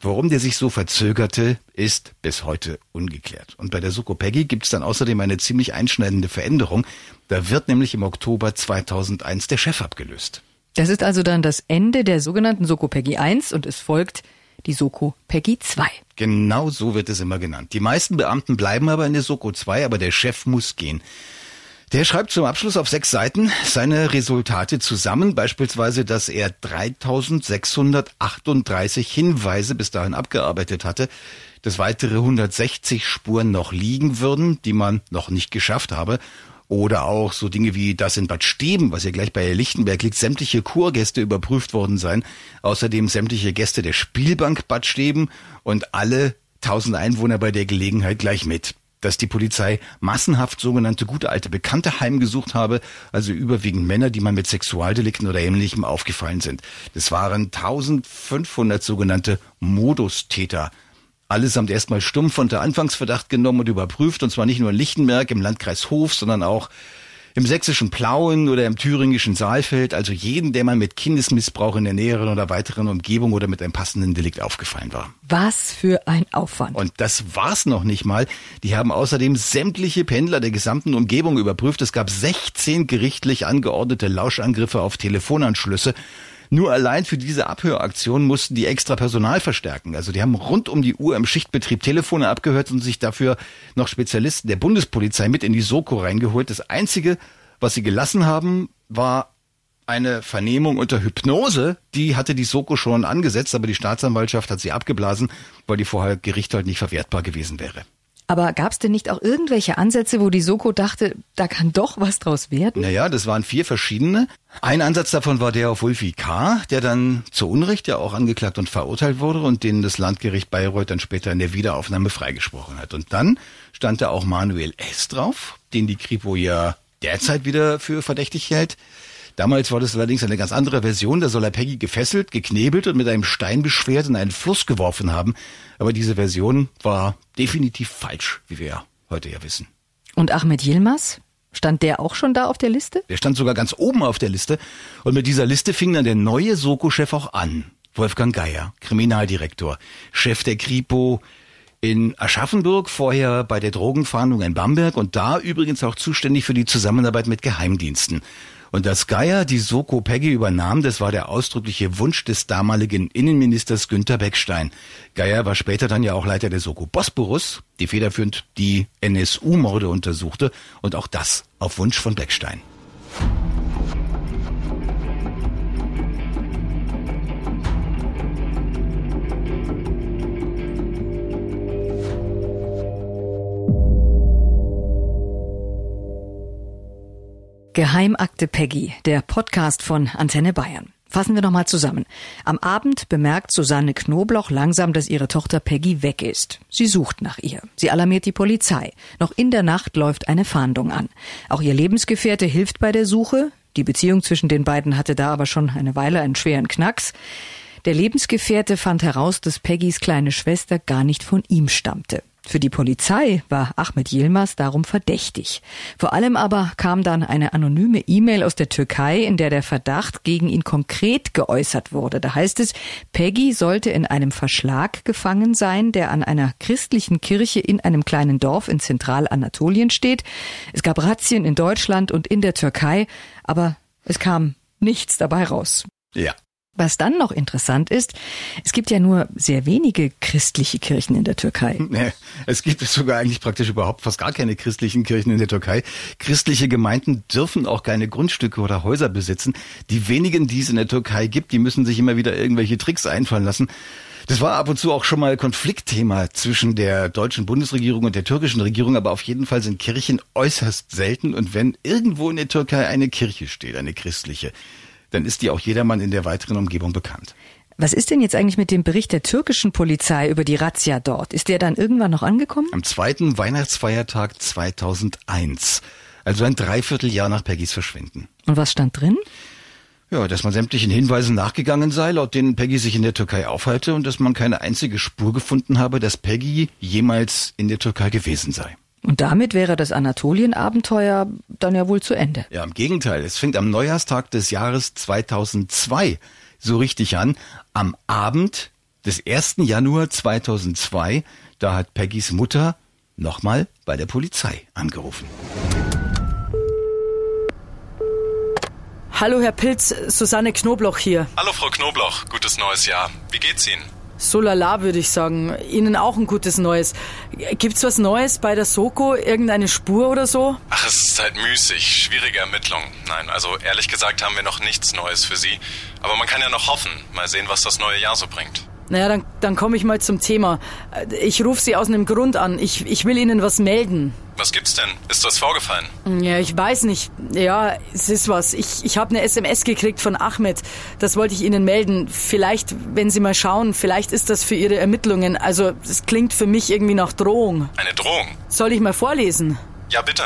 Speaker 4: Warum der sich so verzögerte, ist bis heute ungeklärt. Und bei der Soko Peggy gibt es dann außerdem eine ziemlich einschneidende Veränderung. Da wird nämlich im Oktober 2001 der Chef abgelöst.
Speaker 2: Das ist also dann das Ende der sogenannten Soko Peggy 1 und es folgt die Soko Peggy 2.
Speaker 4: Genau so wird es immer genannt. Die meisten Beamten bleiben aber in der Soko 2, aber der Chef muss gehen. Der schreibt zum Abschluss auf sechs Seiten seine Resultate zusammen, beispielsweise, dass er 3638 Hinweise bis dahin abgearbeitet hatte, dass weitere 160 Spuren noch liegen würden, die man noch nicht geschafft habe. Oder auch so Dinge wie das in Bad Steben, was ja gleich bei Lichtenberg liegt, sämtliche Kurgäste überprüft worden seien. Außerdem sämtliche Gäste der Spielbank Bad Steben und alle 1000 Einwohner bei der Gelegenheit gleich mit dass die Polizei massenhaft sogenannte gute alte Bekannte heimgesucht habe, also überwiegend Männer, die man mit Sexualdelikten oder ähnlichem aufgefallen sind. Das waren 1500 sogenannte Modustäter. Allesamt erstmal stumpf unter Anfangsverdacht genommen und überprüft, und zwar nicht nur in Lichtenberg im Landkreis Hof, sondern auch im sächsischen Plauen oder im thüringischen Saalfeld, also jeden, der mal mit Kindesmissbrauch in der näheren oder weiteren Umgebung oder mit einem passenden Delikt aufgefallen war.
Speaker 2: Was für ein Aufwand.
Speaker 4: Und das war's noch nicht mal. Die haben außerdem sämtliche Pendler der gesamten Umgebung überprüft. Es gab 16 gerichtlich angeordnete Lauschangriffe auf Telefonanschlüsse. Nur allein für diese Abhöraktion mussten die extra Personal verstärken. Also die haben rund um die Uhr im Schichtbetrieb Telefone abgehört und sich dafür noch Spezialisten der Bundespolizei mit in die Soko reingeholt. Das Einzige, was sie gelassen haben, war eine Vernehmung unter Hypnose. Die hatte die Soko schon angesetzt, aber die Staatsanwaltschaft hat sie abgeblasen, weil die vorher Gericht halt nicht verwertbar gewesen wäre.
Speaker 2: Aber gab es denn nicht auch irgendwelche Ansätze, wo die Soko dachte, da kann doch was draus werden?
Speaker 4: Naja, das waren vier verschiedene. Ein Ansatz davon war der auf Wolfi K., der dann zu Unrecht ja auch angeklagt und verurteilt wurde und den das Landgericht Bayreuth dann später in der Wiederaufnahme freigesprochen hat. Und dann stand da auch Manuel S. drauf, den die Kripo ja derzeit wieder für verdächtig hält. Damals war das allerdings eine ganz andere Version. Da soll er Peggy gefesselt, geknebelt und mit einem Stein beschwert in einen Fluss geworfen haben. Aber diese Version war definitiv falsch, wie wir heute ja wissen.
Speaker 2: Und Ahmed Yilmaz? Stand der auch schon da auf der Liste?
Speaker 4: Der stand sogar ganz oben auf der Liste. Und mit dieser Liste fing dann der neue Soko-Chef auch an. Wolfgang Geier, Kriminaldirektor, Chef der Kripo in Aschaffenburg, vorher bei der Drogenfahndung in Bamberg und da übrigens auch zuständig für die Zusammenarbeit mit Geheimdiensten. Und dass Geier die Soko Peggy übernahm, das war der ausdrückliche Wunsch des damaligen Innenministers Günter Beckstein. Geier war später dann ja auch Leiter der Soko Bosporus, die federführend die NSU-Morde untersuchte und auch das auf Wunsch von Beckstein.
Speaker 2: Geheimakte Peggy, der Podcast von Antenne Bayern. Fassen wir nochmal zusammen. Am Abend bemerkt Susanne Knobloch langsam, dass ihre Tochter Peggy weg ist. Sie sucht nach ihr. Sie alarmiert die Polizei. Noch in der Nacht läuft eine Fahndung an. Auch ihr Lebensgefährte hilft bei der Suche. Die Beziehung zwischen den beiden hatte da aber schon eine Weile einen schweren Knacks. Der Lebensgefährte fand heraus, dass Peggys kleine Schwester gar nicht von ihm stammte. Für die Polizei war Ahmed Yilmaz darum verdächtig. Vor allem aber kam dann eine anonyme E-Mail aus der Türkei, in der der Verdacht gegen ihn konkret geäußert wurde. Da heißt es, Peggy sollte in einem Verschlag gefangen sein, der an einer christlichen Kirche in einem kleinen Dorf in Zentralanatolien steht. Es gab Razzien in Deutschland und in der Türkei, aber es kam nichts dabei raus.
Speaker 4: Ja,
Speaker 2: was dann noch interessant ist, es gibt ja nur sehr wenige christliche Kirchen in der Türkei.
Speaker 4: Nee, es gibt sogar eigentlich praktisch überhaupt fast gar keine christlichen Kirchen in der Türkei. Christliche Gemeinden dürfen auch keine Grundstücke oder Häuser besitzen. Die wenigen, die es in der Türkei gibt, die müssen sich immer wieder irgendwelche Tricks einfallen lassen. Das war ab und zu auch schon mal Konfliktthema zwischen der deutschen Bundesregierung und der türkischen Regierung, aber auf jeden Fall sind Kirchen äußerst selten und wenn irgendwo in der Türkei eine Kirche steht, eine christliche, dann ist die auch jedermann in der weiteren Umgebung bekannt.
Speaker 2: Was ist denn jetzt eigentlich mit dem Bericht der türkischen Polizei über die Razzia dort? Ist der dann irgendwann noch angekommen?
Speaker 4: Am zweiten Weihnachtsfeiertag 2001. Also ein Dreivierteljahr nach Peggys Verschwinden.
Speaker 2: Und was stand drin?
Speaker 4: Ja, dass man sämtlichen Hinweisen nachgegangen sei, laut denen Peggy sich in der Türkei aufhalte und dass man keine einzige Spur gefunden habe, dass Peggy jemals in der Türkei gewesen sei.
Speaker 2: Und damit wäre das Anatolien-Abenteuer dann ja wohl zu Ende.
Speaker 4: Ja, im Gegenteil. Es fängt am Neujahrstag des Jahres 2002 so richtig an. Am Abend des 1. Januar 2002, da hat Peggys Mutter nochmal bei der Polizei angerufen.
Speaker 5: Hallo Herr Pilz, Susanne Knobloch hier.
Speaker 8: Hallo Frau Knobloch, gutes neues Jahr. Wie geht's Ihnen?
Speaker 5: So lala, würde ich sagen. Ihnen auch ein gutes Neues. Gibt's was Neues bei der Soko? Irgendeine Spur oder so?
Speaker 8: Ach, es ist halt müßig. Schwierige Ermittlung. Nein, also ehrlich gesagt haben wir noch nichts Neues für Sie. Aber man kann ja noch hoffen. Mal sehen, was das neue Jahr so bringt.
Speaker 5: Naja, dann, dann komme ich mal zum Thema. Ich rufe Sie aus einem Grund an. Ich, ich will Ihnen was melden.
Speaker 8: Was gibt's denn? Ist was vorgefallen?
Speaker 5: Ja, ich weiß nicht. Ja, es ist was. Ich, ich habe eine SMS gekriegt von Ahmed. Das wollte ich Ihnen melden. Vielleicht, wenn Sie mal schauen, vielleicht ist das für Ihre Ermittlungen. Also, es klingt für mich irgendwie nach Drohung.
Speaker 8: Eine Drohung?
Speaker 5: Soll ich mal vorlesen?
Speaker 8: Ja, bitte.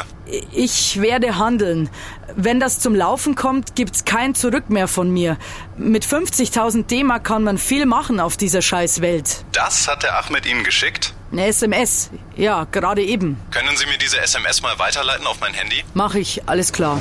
Speaker 5: Ich werde handeln. Wenn das zum Laufen kommt, gibt's kein Zurück mehr von mir. Mit 50.000 D-Mark kann man viel machen auf dieser Scheißwelt.
Speaker 8: Das hat der Ahmed Ihnen geschickt?
Speaker 5: Eine SMS. Ja, gerade eben.
Speaker 8: Können Sie mir diese SMS mal weiterleiten auf mein Handy?
Speaker 5: Mach ich, alles klar.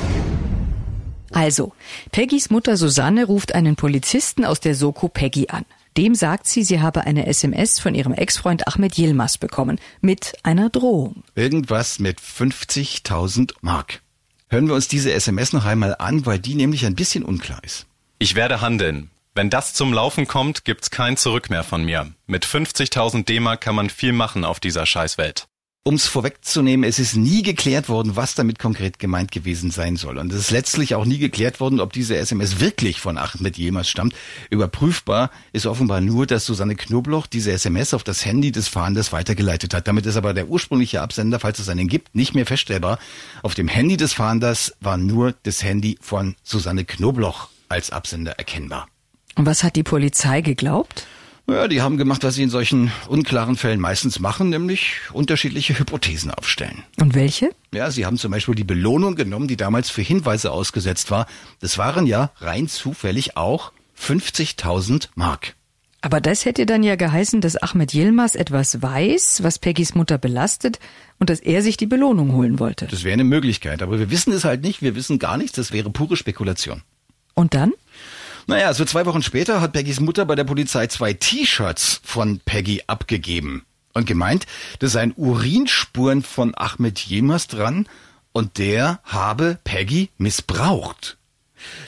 Speaker 2: Also, Peggys Mutter Susanne ruft einen Polizisten aus der Soko Peggy an. Dem sagt sie, sie habe eine SMS von ihrem Ex-Freund Ahmed Yilmaz bekommen. Mit einer Drohung.
Speaker 4: Irgendwas mit 50.000 Mark. Hören wir uns diese SMS noch einmal an, weil die nämlich ein bisschen unklar ist.
Speaker 8: Ich werde handeln. Wenn das zum Laufen kommt, gibt's kein Zurück mehr von mir. Mit 50.000 D-Mark kann man viel machen auf dieser Scheißwelt.
Speaker 4: Um es vorwegzunehmen, es ist nie geklärt worden, was damit konkret gemeint gewesen sein soll. Und es ist letztlich auch nie geklärt worden, ob diese SMS wirklich von Ahmed Jemals stammt. Überprüfbar ist offenbar nur, dass Susanne Knobloch diese SMS auf das Handy des Fahnders weitergeleitet hat. Damit ist aber der ursprüngliche Absender, falls es einen gibt, nicht mehr feststellbar. Auf dem Handy des Fahnders war nur das Handy von Susanne Knobloch als Absender erkennbar.
Speaker 2: Und was hat die Polizei geglaubt?
Speaker 4: Naja, die haben gemacht, was sie in solchen unklaren Fällen meistens machen, nämlich unterschiedliche Hypothesen aufstellen.
Speaker 2: Und welche?
Speaker 4: Ja, sie haben zum Beispiel die Belohnung genommen, die damals für Hinweise ausgesetzt war. Das waren ja rein zufällig auch 50.000 Mark.
Speaker 2: Aber das hätte dann ja geheißen, dass Ahmed Yilmaz etwas weiß, was Peggys Mutter belastet und dass er sich die Belohnung holen wollte.
Speaker 4: Das wäre eine Möglichkeit, aber wir wissen es halt nicht, wir wissen gar nichts, das wäre pure Spekulation.
Speaker 2: Und dann?
Speaker 4: Naja, so zwei Wochen später hat Peggys Mutter bei der Polizei zwei T-Shirts von Peggy abgegeben und gemeint, das seien Urinspuren von Ahmed Jemers dran und der habe Peggy missbraucht.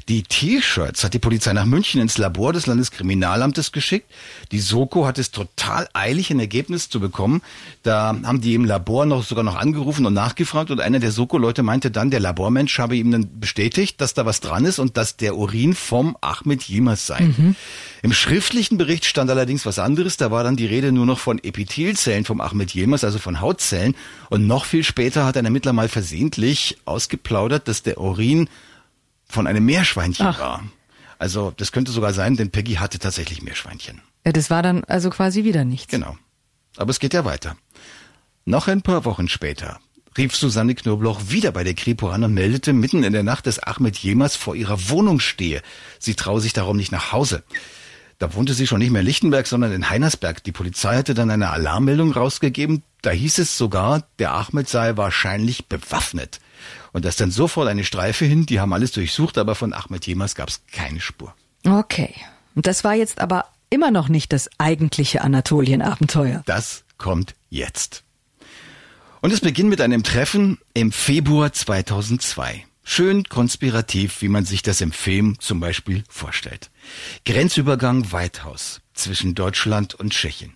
Speaker 4: Die T-Shirts hat die Polizei nach München ins Labor des Landeskriminalamtes geschickt. Die Soko hat es total eilig, ein Ergebnis zu bekommen. Da haben die im Labor noch sogar noch angerufen und nachgefragt und einer der Soko-Leute meinte dann, der Labormensch habe ihm dann bestätigt, dass da was dran ist und dass der Urin vom Ahmed Jimas sei. Mhm. Im schriftlichen Bericht stand allerdings was anderes. Da war dann die Rede nur noch von Epithelzellen vom Ahmed Jemas, also von Hautzellen. Und noch viel später hat ein Ermittler mal versehentlich ausgeplaudert, dass der Urin von einem Meerschweinchen Ach. war. Also das könnte sogar sein, denn Peggy hatte tatsächlich Meerschweinchen.
Speaker 2: Ja, das war dann also quasi wieder nichts.
Speaker 4: Genau. Aber es geht ja weiter. Noch ein paar Wochen später rief Susanne Knobloch wieder bei der Kripo an und meldete mitten in der Nacht, dass Ahmed Jemers vor ihrer Wohnung stehe. Sie traue sich darum nicht nach Hause. Da wohnte sie schon nicht mehr in Lichtenberg, sondern in Heinersberg. Die Polizei hatte dann eine Alarmmeldung rausgegeben. Da hieß es sogar, der Ahmed sei wahrscheinlich bewaffnet. Und da ist dann sofort eine Streife hin, die haben alles durchsucht, aber von Ahmed Jemas gab es keine Spur.
Speaker 2: Okay. Und das war jetzt aber immer noch nicht das eigentliche Anatolien-Abenteuer.
Speaker 4: Das kommt jetzt. Und es beginnt mit einem Treffen im Februar 2002. Schön konspirativ, wie man sich das im Film zum Beispiel vorstellt. Grenzübergang Weithaus zwischen Deutschland und Tschechien.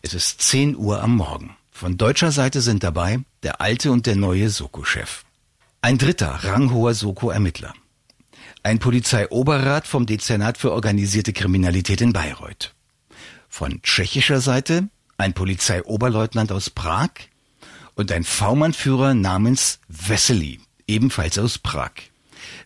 Speaker 4: Es ist 10 Uhr am Morgen. Von deutscher Seite sind dabei der alte und der neue Soko-Chef. Ein dritter ranghoher Soko-Ermittler. Ein Polizeioberrat vom Dezernat für organisierte Kriminalität in Bayreuth. Von tschechischer Seite ein Polizeioberleutnant aus Prag und ein V-Mann-Führer namens Vesely, ebenfalls aus Prag.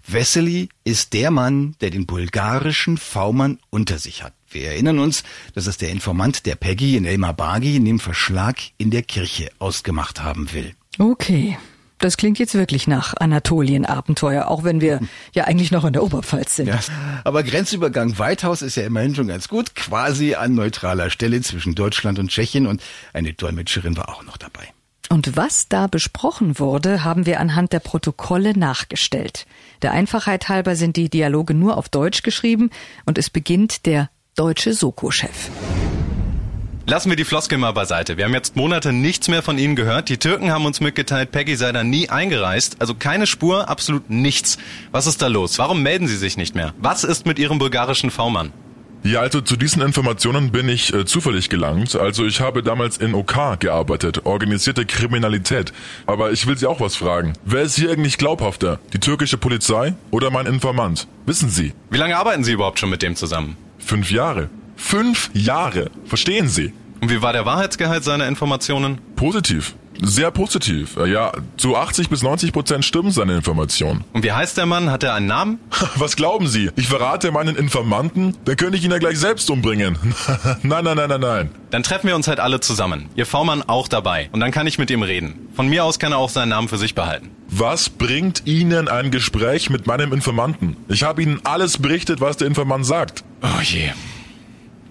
Speaker 4: Vesely ist der Mann, der den bulgarischen V-Mann unter sich hat. Wir erinnern uns, dass es der Informant der Peggy in Elmar Bagi in dem Verschlag in der Kirche ausgemacht haben will.
Speaker 2: Okay. Das klingt jetzt wirklich nach Anatolien-Abenteuer, auch wenn wir ja eigentlich noch in der Oberpfalz sind. Ja,
Speaker 4: aber Grenzübergang Weithaus ist ja immerhin schon ganz gut, quasi an neutraler Stelle zwischen Deutschland und Tschechien und eine Dolmetscherin war auch noch dabei.
Speaker 2: Und was da besprochen wurde, haben wir anhand der Protokolle nachgestellt. Der Einfachheit halber sind die Dialoge nur auf Deutsch geschrieben und es beginnt der deutsche Soko-Chef.
Speaker 8: Lassen wir die Floskel mal beiseite. Wir haben jetzt Monate nichts mehr von Ihnen gehört. Die Türken haben uns mitgeteilt, Peggy sei da nie eingereist. Also keine Spur, absolut nichts. Was ist da los? Warum melden Sie sich nicht mehr? Was ist mit Ihrem bulgarischen V-Mann?
Speaker 10: Ja, also zu diesen Informationen bin ich äh, zufällig gelangt. Also ich habe damals in OK gearbeitet, organisierte Kriminalität. Aber ich will Sie auch was fragen. Wer ist hier eigentlich glaubhafter? Die türkische Polizei oder mein Informant? Wissen Sie?
Speaker 8: Wie lange arbeiten Sie überhaupt schon mit dem zusammen?
Speaker 10: Fünf Jahre. Fünf Jahre. Verstehen Sie?
Speaker 8: Und wie war der Wahrheitsgehalt seiner Informationen?
Speaker 10: Positiv. Sehr positiv. Ja, zu 80 bis 90 Prozent stimmen seine Informationen.
Speaker 8: Und wie heißt der Mann? Hat er einen Namen?
Speaker 10: Was glauben Sie? Ich verrate meinen Informanten? Dann könnte ich ihn ja gleich selbst umbringen. nein, nein, nein, nein, nein.
Speaker 8: Dann treffen wir uns halt alle zusammen. Ihr V-Mann auch dabei. Und dann kann ich mit ihm reden. Von mir aus kann er auch seinen Namen für sich behalten.
Speaker 10: Was bringt Ihnen ein Gespräch mit meinem Informanten? Ich habe Ihnen alles berichtet, was der Informant sagt.
Speaker 8: Oh je.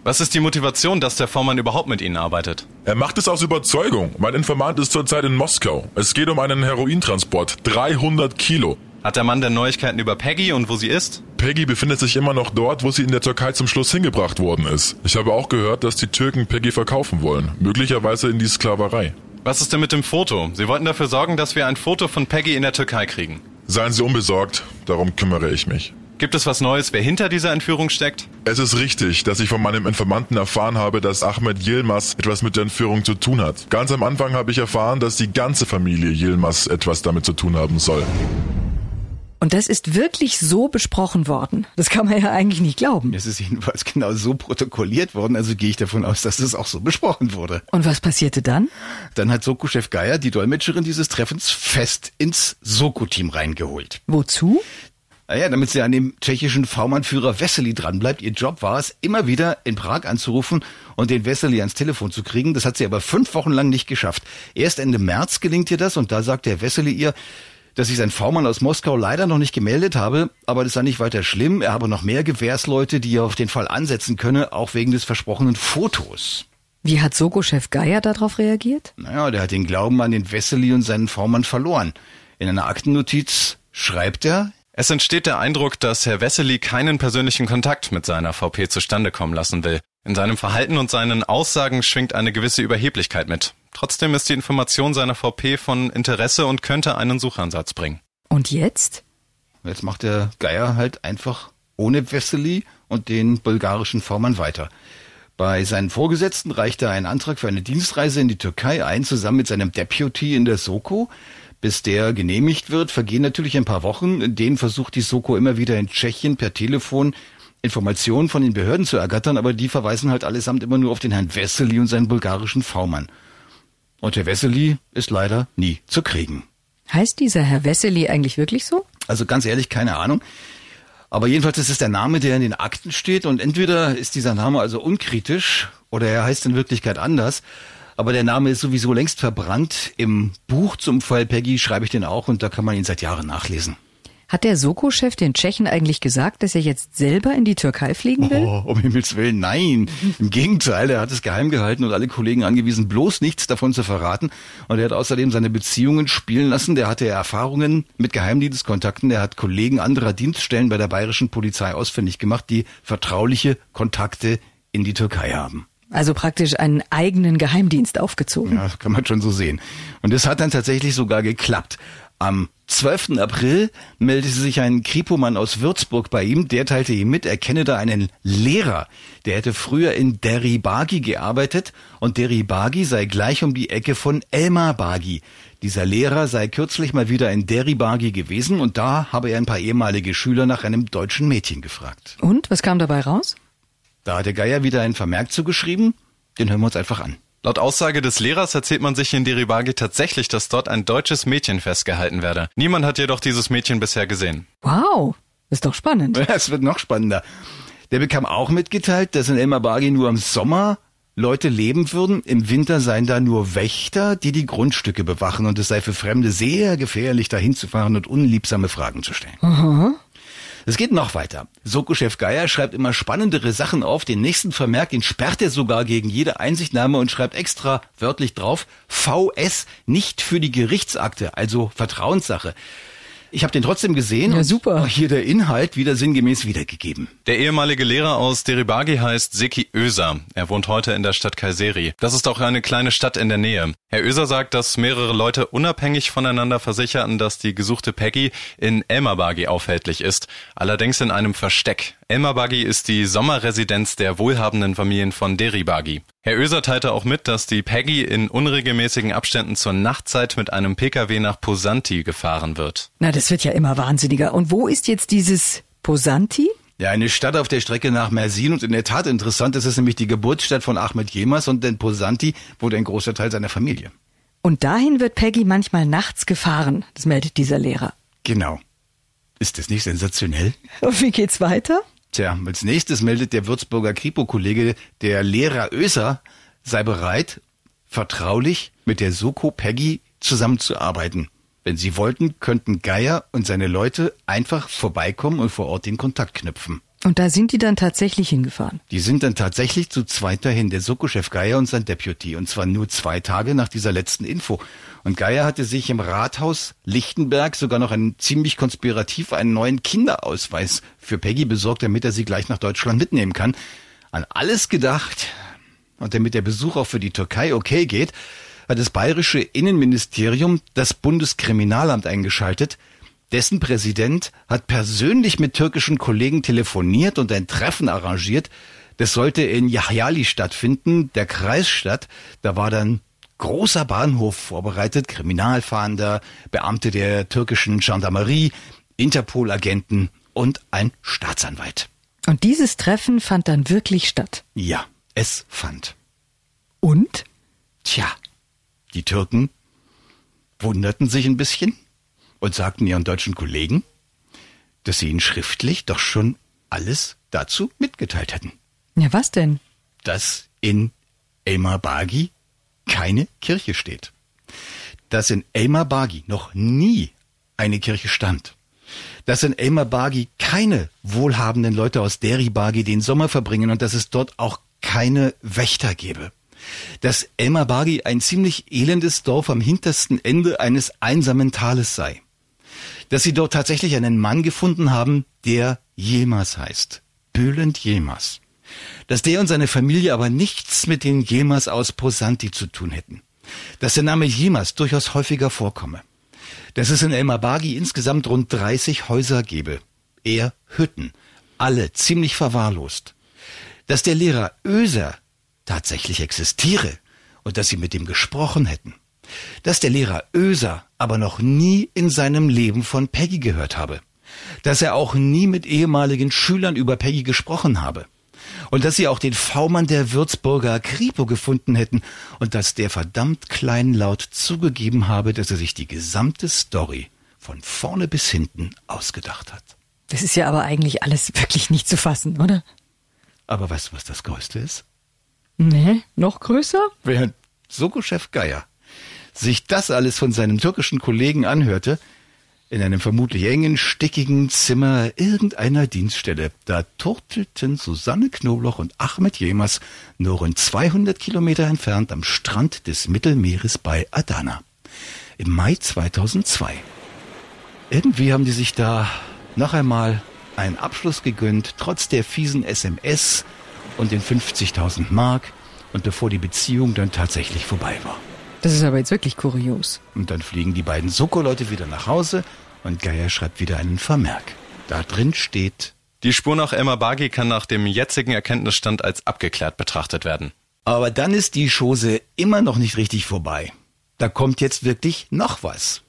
Speaker 8: Was ist die Motivation, dass der Vormann überhaupt mit Ihnen arbeitet?
Speaker 10: Er macht es aus Überzeugung. Mein Informant ist zurzeit in Moskau. Es geht um einen Herointransport. 300 Kilo.
Speaker 8: Hat der Mann denn Neuigkeiten über Peggy und wo sie ist?
Speaker 10: Peggy befindet sich immer noch dort, wo sie in der Türkei zum Schluss hingebracht worden ist. Ich habe auch gehört, dass die Türken Peggy verkaufen wollen. Möglicherweise in die Sklaverei.
Speaker 8: Was ist denn mit dem Foto? Sie wollten dafür sorgen, dass wir ein Foto von Peggy in der Türkei kriegen.
Speaker 10: Seien Sie unbesorgt. Darum kümmere ich mich.
Speaker 8: Gibt es was Neues, wer hinter dieser Entführung steckt?
Speaker 10: Es ist richtig, dass ich von meinem Informanten erfahren habe, dass Ahmed Yilmaz etwas mit der Entführung zu tun hat. Ganz am Anfang habe ich erfahren, dass die ganze Familie Yilmaz etwas damit zu tun haben soll.
Speaker 2: Und das ist wirklich so besprochen worden. Das kann man ja eigentlich nicht glauben.
Speaker 4: Es ist jedenfalls genau so protokolliert worden, also gehe ich davon aus, dass es auch so besprochen wurde.
Speaker 2: Und was passierte dann?
Speaker 4: Dann hat Soko-Chef Geier die Dolmetscherin dieses Treffens fest ins Soko-Team reingeholt.
Speaker 2: Wozu?
Speaker 4: Naja, damit sie an dem tschechischen V-Mann-Führer Wessely dranbleibt. Ihr Job war es, immer wieder in Prag anzurufen und den Wessely ans Telefon zu kriegen. Das hat sie aber fünf Wochen lang nicht geschafft. Erst Ende März gelingt ihr das und da sagt der Wessely ihr, dass sich sein V-Mann aus Moskau leider noch nicht gemeldet habe, aber das sei nicht weiter schlimm. Er habe noch mehr Gewährsleute, die er auf den Fall ansetzen könne, auch wegen des versprochenen Fotos.
Speaker 2: Wie hat Soko-Chef Geier darauf reagiert?
Speaker 4: Naja, der hat den Glauben an den Wessely und seinen V-Mann verloren. In einer Aktennotiz schreibt er,
Speaker 8: es entsteht der Eindruck, dass Herr Wessely keinen persönlichen Kontakt mit seiner VP zustande kommen lassen will. In seinem Verhalten und seinen Aussagen schwingt eine gewisse Überheblichkeit mit. Trotzdem ist die Information seiner VP von Interesse und könnte einen Suchansatz bringen.
Speaker 2: Und jetzt?
Speaker 4: Jetzt macht der Geier halt einfach ohne Wessely und den bulgarischen Vormann weiter. Bei seinen Vorgesetzten reicht er einen Antrag für eine Dienstreise in die Türkei ein, zusammen mit seinem Deputy in der Soko. Bis der genehmigt wird, vergehen natürlich ein paar Wochen. In denen versucht die Soko immer wieder in Tschechien per Telefon Informationen von den Behörden zu ergattern, aber die verweisen halt allesamt immer nur auf den Herrn Wessely und seinen bulgarischen V-Mann. Und Herr Wessely ist leider nie zu kriegen.
Speaker 2: Heißt dieser Herr Wessely eigentlich wirklich so?
Speaker 4: Also ganz ehrlich, keine Ahnung. Aber jedenfalls ist es der Name, der in den Akten steht und entweder ist dieser Name also unkritisch oder er heißt in Wirklichkeit anders. Aber der Name ist sowieso längst verbrannt. Im Buch zum Fall Peggy schreibe ich den auch und da kann man ihn seit Jahren nachlesen.
Speaker 2: Hat der Soko-Chef den Tschechen eigentlich gesagt, dass er jetzt selber in die Türkei fliegen will?
Speaker 4: Oh, um Himmels Willen, nein. Im Gegenteil, er hat es geheim gehalten und alle Kollegen angewiesen, bloß nichts davon zu verraten. Und er hat außerdem seine Beziehungen spielen lassen. Der hatte Erfahrungen mit Geheimdienstkontakten. Der hat Kollegen anderer Dienststellen bei der bayerischen Polizei ausfindig gemacht, die vertrauliche Kontakte in die Türkei haben.
Speaker 2: Also praktisch einen eigenen Geheimdienst aufgezogen.
Speaker 4: Ja, kann man schon so sehen. Und das hat dann tatsächlich sogar geklappt. Am 12. April meldete sich ein Kripomann aus Würzburg bei ihm. Der teilte ihm mit, er kenne da einen Lehrer. Der hätte früher in Deribagi gearbeitet und Deribagi sei gleich um die Ecke von Elmar Bagi. Dieser Lehrer sei kürzlich mal wieder in Deribagi gewesen und da habe er ein paar ehemalige Schüler nach einem deutschen Mädchen gefragt.
Speaker 2: Und was kam dabei raus?
Speaker 4: Da hat der Geier wieder einen Vermerk zugeschrieben. Den hören wir uns einfach an.
Speaker 8: Laut Aussage des Lehrers erzählt man sich in Deribagi tatsächlich, dass dort ein deutsches Mädchen festgehalten werde. Niemand hat jedoch dieses Mädchen bisher gesehen.
Speaker 2: Wow, ist doch spannend.
Speaker 4: Ja, es wird noch spannender. Der bekam auch mitgeteilt, dass in Elmabagi nur im Sommer Leute leben würden. Im Winter seien da nur Wächter, die die Grundstücke bewachen und es sei für Fremde sehr gefährlich, dahin zu fahren und unliebsame Fragen zu stellen.
Speaker 2: Aha.
Speaker 4: Es geht noch weiter. Soko-Chef Geier schreibt immer spannendere Sachen auf. Den nächsten Vermerk, den sperrt er sogar gegen jede Einsichtnahme und schreibt extra wörtlich drauf, VS nicht für die Gerichtsakte, also Vertrauenssache. Ich habe den trotzdem gesehen.
Speaker 2: Ja, super.
Speaker 4: Und hier der Inhalt wieder sinngemäß wiedergegeben.
Speaker 8: Der ehemalige Lehrer aus Deribagi heißt Seki Öser. Er wohnt heute in der Stadt Kayseri. Das ist auch eine kleine Stadt in der Nähe. Herr Öser sagt, dass mehrere Leute unabhängig voneinander versicherten, dass die gesuchte Peggy in Elmabagi aufhältlich ist. Allerdings in einem Versteck. Elmar Bagi ist die Sommerresidenz der wohlhabenden Familien von Deribagi. Herr Oeser teilte auch mit, dass die Peggy in unregelmäßigen Abständen zur Nachtzeit mit einem Pkw nach Posanti gefahren wird.
Speaker 2: Na, das wird ja immer wahnsinniger. Und wo ist jetzt dieses Posanti?
Speaker 4: Ja, eine Stadt auf der Strecke nach Mersin und in der Tat interessant, das ist nämlich die Geburtsstadt von Ahmed Jemas und in Posanti wohnt ein großer Teil seiner Familie.
Speaker 2: Und dahin wird Peggy manchmal nachts gefahren, das meldet dieser Lehrer.
Speaker 4: Genau. Ist das nicht sensationell?
Speaker 2: Und wie geht's weiter?
Speaker 4: Tja, als nächstes meldet der Würzburger Kripo-Kollege, der Lehrer Öser, sei bereit, vertraulich mit der Soko Peggy zusammenzuarbeiten. Wenn sie wollten, könnten Geier und seine Leute einfach vorbeikommen und vor Ort den Kontakt knüpfen.
Speaker 2: Und da sind die dann tatsächlich hingefahren.
Speaker 4: Die sind dann tatsächlich zu zweit dahin, der Soko-Chef Geier und sein Deputy. Und zwar nur zwei Tage nach dieser letzten Info. Und Geier hatte sich im Rathaus Lichtenberg sogar noch einen ziemlich konspirativ einen neuen Kinderausweis für Peggy besorgt, damit er sie gleich nach Deutschland mitnehmen kann. An alles gedacht. Und damit der Besuch auch für die Türkei okay geht, hat das bayerische Innenministerium das Bundeskriminalamt eingeschaltet. Dessen Präsident hat persönlich mit türkischen Kollegen telefoniert und ein Treffen arrangiert. Das sollte in Yahyali stattfinden, der Kreisstadt. Da war dann großer Bahnhof vorbereitet, Kriminalfahnder, Beamte der türkischen Gendarmerie, Interpol-Agenten und ein Staatsanwalt.
Speaker 2: Und dieses Treffen fand dann wirklich statt.
Speaker 4: Ja, es fand.
Speaker 2: Und?
Speaker 4: Tja, die Türken wunderten sich ein bisschen und sagten ihren deutschen Kollegen, dass sie ihnen schriftlich doch schon alles dazu mitgeteilt hätten.
Speaker 2: Ja, was denn?
Speaker 4: Dass in Elmar Bagi keine Kirche steht. Dass in Elmar Bagi noch nie eine Kirche stand. Dass in Elmar Bagi keine wohlhabenden Leute aus Deribagi den Sommer verbringen und dass es dort auch keine Wächter gäbe. Dass Elmar Bagi ein ziemlich elendes Dorf am hintersten Ende eines einsamen Tales sei. Dass sie dort tatsächlich einen Mann gefunden haben, der Jemas heißt. Bülent Jemas dass der und seine Familie aber nichts mit den Jemas aus Posanti zu tun hätten. Dass der Name Jemas durchaus häufiger vorkomme. Dass es in Elmabagi insgesamt rund 30 Häuser gebe. Eher Hütten. Alle ziemlich verwahrlost. Dass der Lehrer Öser tatsächlich existiere und dass sie mit ihm gesprochen hätten. Dass der Lehrer Öser aber noch nie in seinem Leben von Peggy gehört habe. Dass er auch nie mit ehemaligen Schülern über Peggy gesprochen habe und dass sie auch den V-Mann der Würzburger Kripo gefunden hätten und dass der verdammt kleinlaut zugegeben habe, dass er sich die gesamte Story von vorne bis hinten ausgedacht hat.
Speaker 2: Das ist ja aber eigentlich alles wirklich nicht zu fassen, oder?
Speaker 4: Aber weißt du, was das Größte ist?
Speaker 2: Nee, noch größer?
Speaker 4: Während Soko-Chef Geier sich das alles von seinem türkischen Kollegen anhörte, in einem vermutlich engen, stickigen Zimmer irgendeiner Dienststelle. Da turtelten Susanne Knobloch und Ahmed Jemers nur rund 200 Kilometer entfernt am Strand des Mittelmeeres bei Adana. Im Mai 2002. Irgendwie haben die sich da noch einmal einen Abschluss gegönnt, trotz der fiesen SMS und den 50.000 Mark und bevor die Beziehung dann tatsächlich vorbei war.
Speaker 2: Das ist aber jetzt wirklich kurios.
Speaker 4: Und dann fliegen die beiden Soko-Leute wieder nach Hause und Geier schreibt wieder einen Vermerk. Da drin steht,
Speaker 8: die Spur nach Emma Bagi kann nach dem jetzigen Erkenntnisstand als abgeklärt betrachtet werden.
Speaker 4: Aber dann ist die Chose immer noch nicht richtig vorbei. Da kommt jetzt wirklich noch was.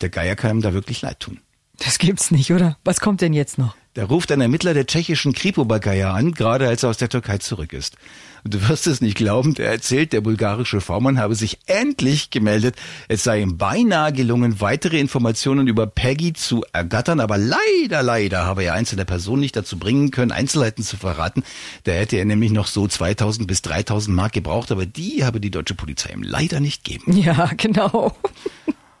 Speaker 4: Der Geier kann ihm da wirklich leid tun.
Speaker 2: Das gibt's nicht, oder? Was kommt denn jetzt noch?
Speaker 4: Da ruft ein Ermittler der tschechischen Kripo bei Geier an, gerade als er aus der Türkei zurück ist. Und du wirst es nicht glauben, der erzählt, der bulgarische V-Mann habe sich endlich gemeldet. Es sei ihm beinahe gelungen, weitere Informationen über Peggy zu ergattern, aber leider, leider habe er einzelne Personen nicht dazu bringen können, Einzelheiten zu verraten. Da hätte er nämlich noch so 2000 bis 3000 Mark gebraucht, aber die habe die deutsche Polizei ihm leider nicht gegeben.
Speaker 2: Ja, genau.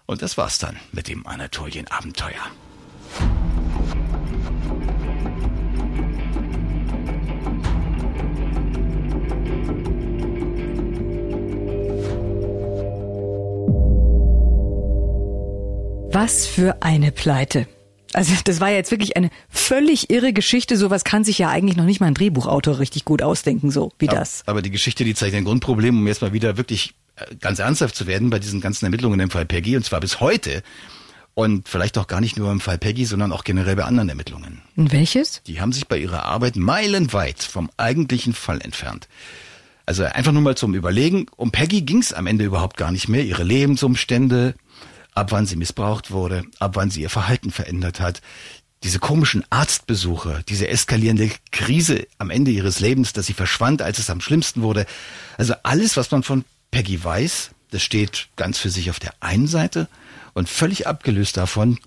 Speaker 4: Und das war's dann mit dem Anatolien-Abenteuer.
Speaker 2: Was für eine Pleite. Also das war ja jetzt wirklich eine völlig irre Geschichte. Sowas kann sich ja eigentlich noch nicht mal ein Drehbuchautor richtig gut ausdenken, so wie
Speaker 4: aber,
Speaker 2: das.
Speaker 4: Aber die Geschichte, die zeigt ein Grundproblem, um jetzt mal wieder wirklich äh, ganz ernsthaft zu werden bei diesen ganzen Ermittlungen im Fall Peggy, und zwar bis heute. Und vielleicht auch gar nicht nur im Fall Peggy, sondern auch generell bei anderen Ermittlungen.
Speaker 2: Und welches?
Speaker 4: Die haben sich bei ihrer Arbeit meilenweit vom eigentlichen Fall entfernt. Also einfach nur mal zum Überlegen, um Peggy ging es am Ende überhaupt gar nicht mehr. Ihre Lebensumstände, ab wann sie missbraucht wurde, ab wann sie ihr Verhalten verändert hat, diese komischen Arztbesuche, diese eskalierende Krise am Ende ihres Lebens, dass sie verschwand, als es am schlimmsten wurde. Also alles, was man von Peggy weiß, das steht ganz für sich auf der einen Seite und völlig abgelöst davon,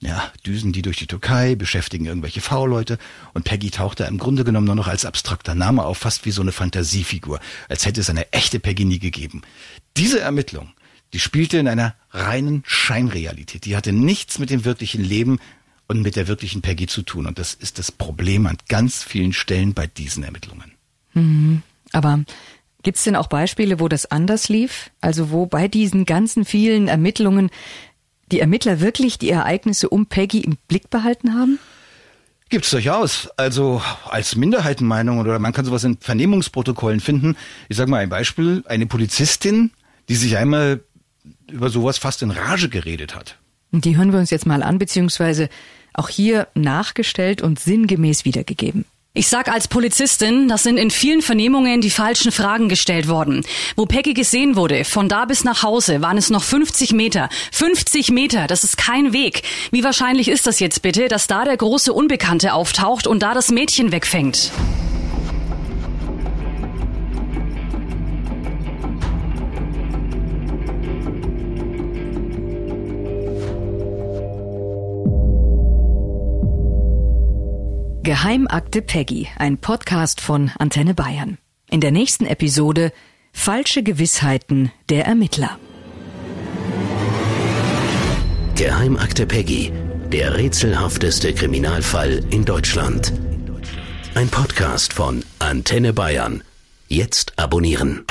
Speaker 4: ja, düsen die durch die Türkei, beschäftigen irgendwelche V-Leute und Peggy taucht da im Grunde genommen nur noch als abstrakter Name auf, fast wie so eine Fantasiefigur, als hätte es eine echte Peggy nie gegeben. Diese Ermittlung, die spielte in einer reinen Scheinrealität. Die hatte nichts mit dem wirklichen Leben und mit der wirklichen Peggy zu tun. Und das ist das Problem an ganz vielen Stellen bei diesen Ermittlungen.
Speaker 2: Mhm. Aber gibt's denn auch Beispiele, wo das anders lief? Also wo bei diesen ganzen vielen Ermittlungen die Ermittler wirklich die Ereignisse um Peggy im Blick behalten haben?
Speaker 4: Gibt's durchaus. Also als Minderheitenmeinung oder man kann sowas in Vernehmungsprotokollen finden. Ich sage mal ein Beispiel. Eine Polizistin, die sich einmal über sowas fast in Rage geredet hat.
Speaker 2: Die hören wir uns jetzt mal an, beziehungsweise auch hier nachgestellt und sinngemäß wiedergegeben.
Speaker 6: Ich sag als Polizistin, das sind in vielen Vernehmungen die falschen Fragen gestellt worden. Wo Peggy gesehen wurde, von da bis nach Hause, waren es noch 50 Meter. 50 Meter, das ist kein Weg. Wie wahrscheinlich ist das jetzt bitte, dass da der große Unbekannte auftaucht und da das Mädchen wegfängt?
Speaker 2: Geheimakte Peggy, ein Podcast von Antenne Bayern. In der nächsten Episode Falsche Gewissheiten der Ermittler.
Speaker 1: Geheimakte Peggy, der rätselhafteste Kriminalfall in Deutschland. Ein Podcast von Antenne Bayern. Jetzt abonnieren.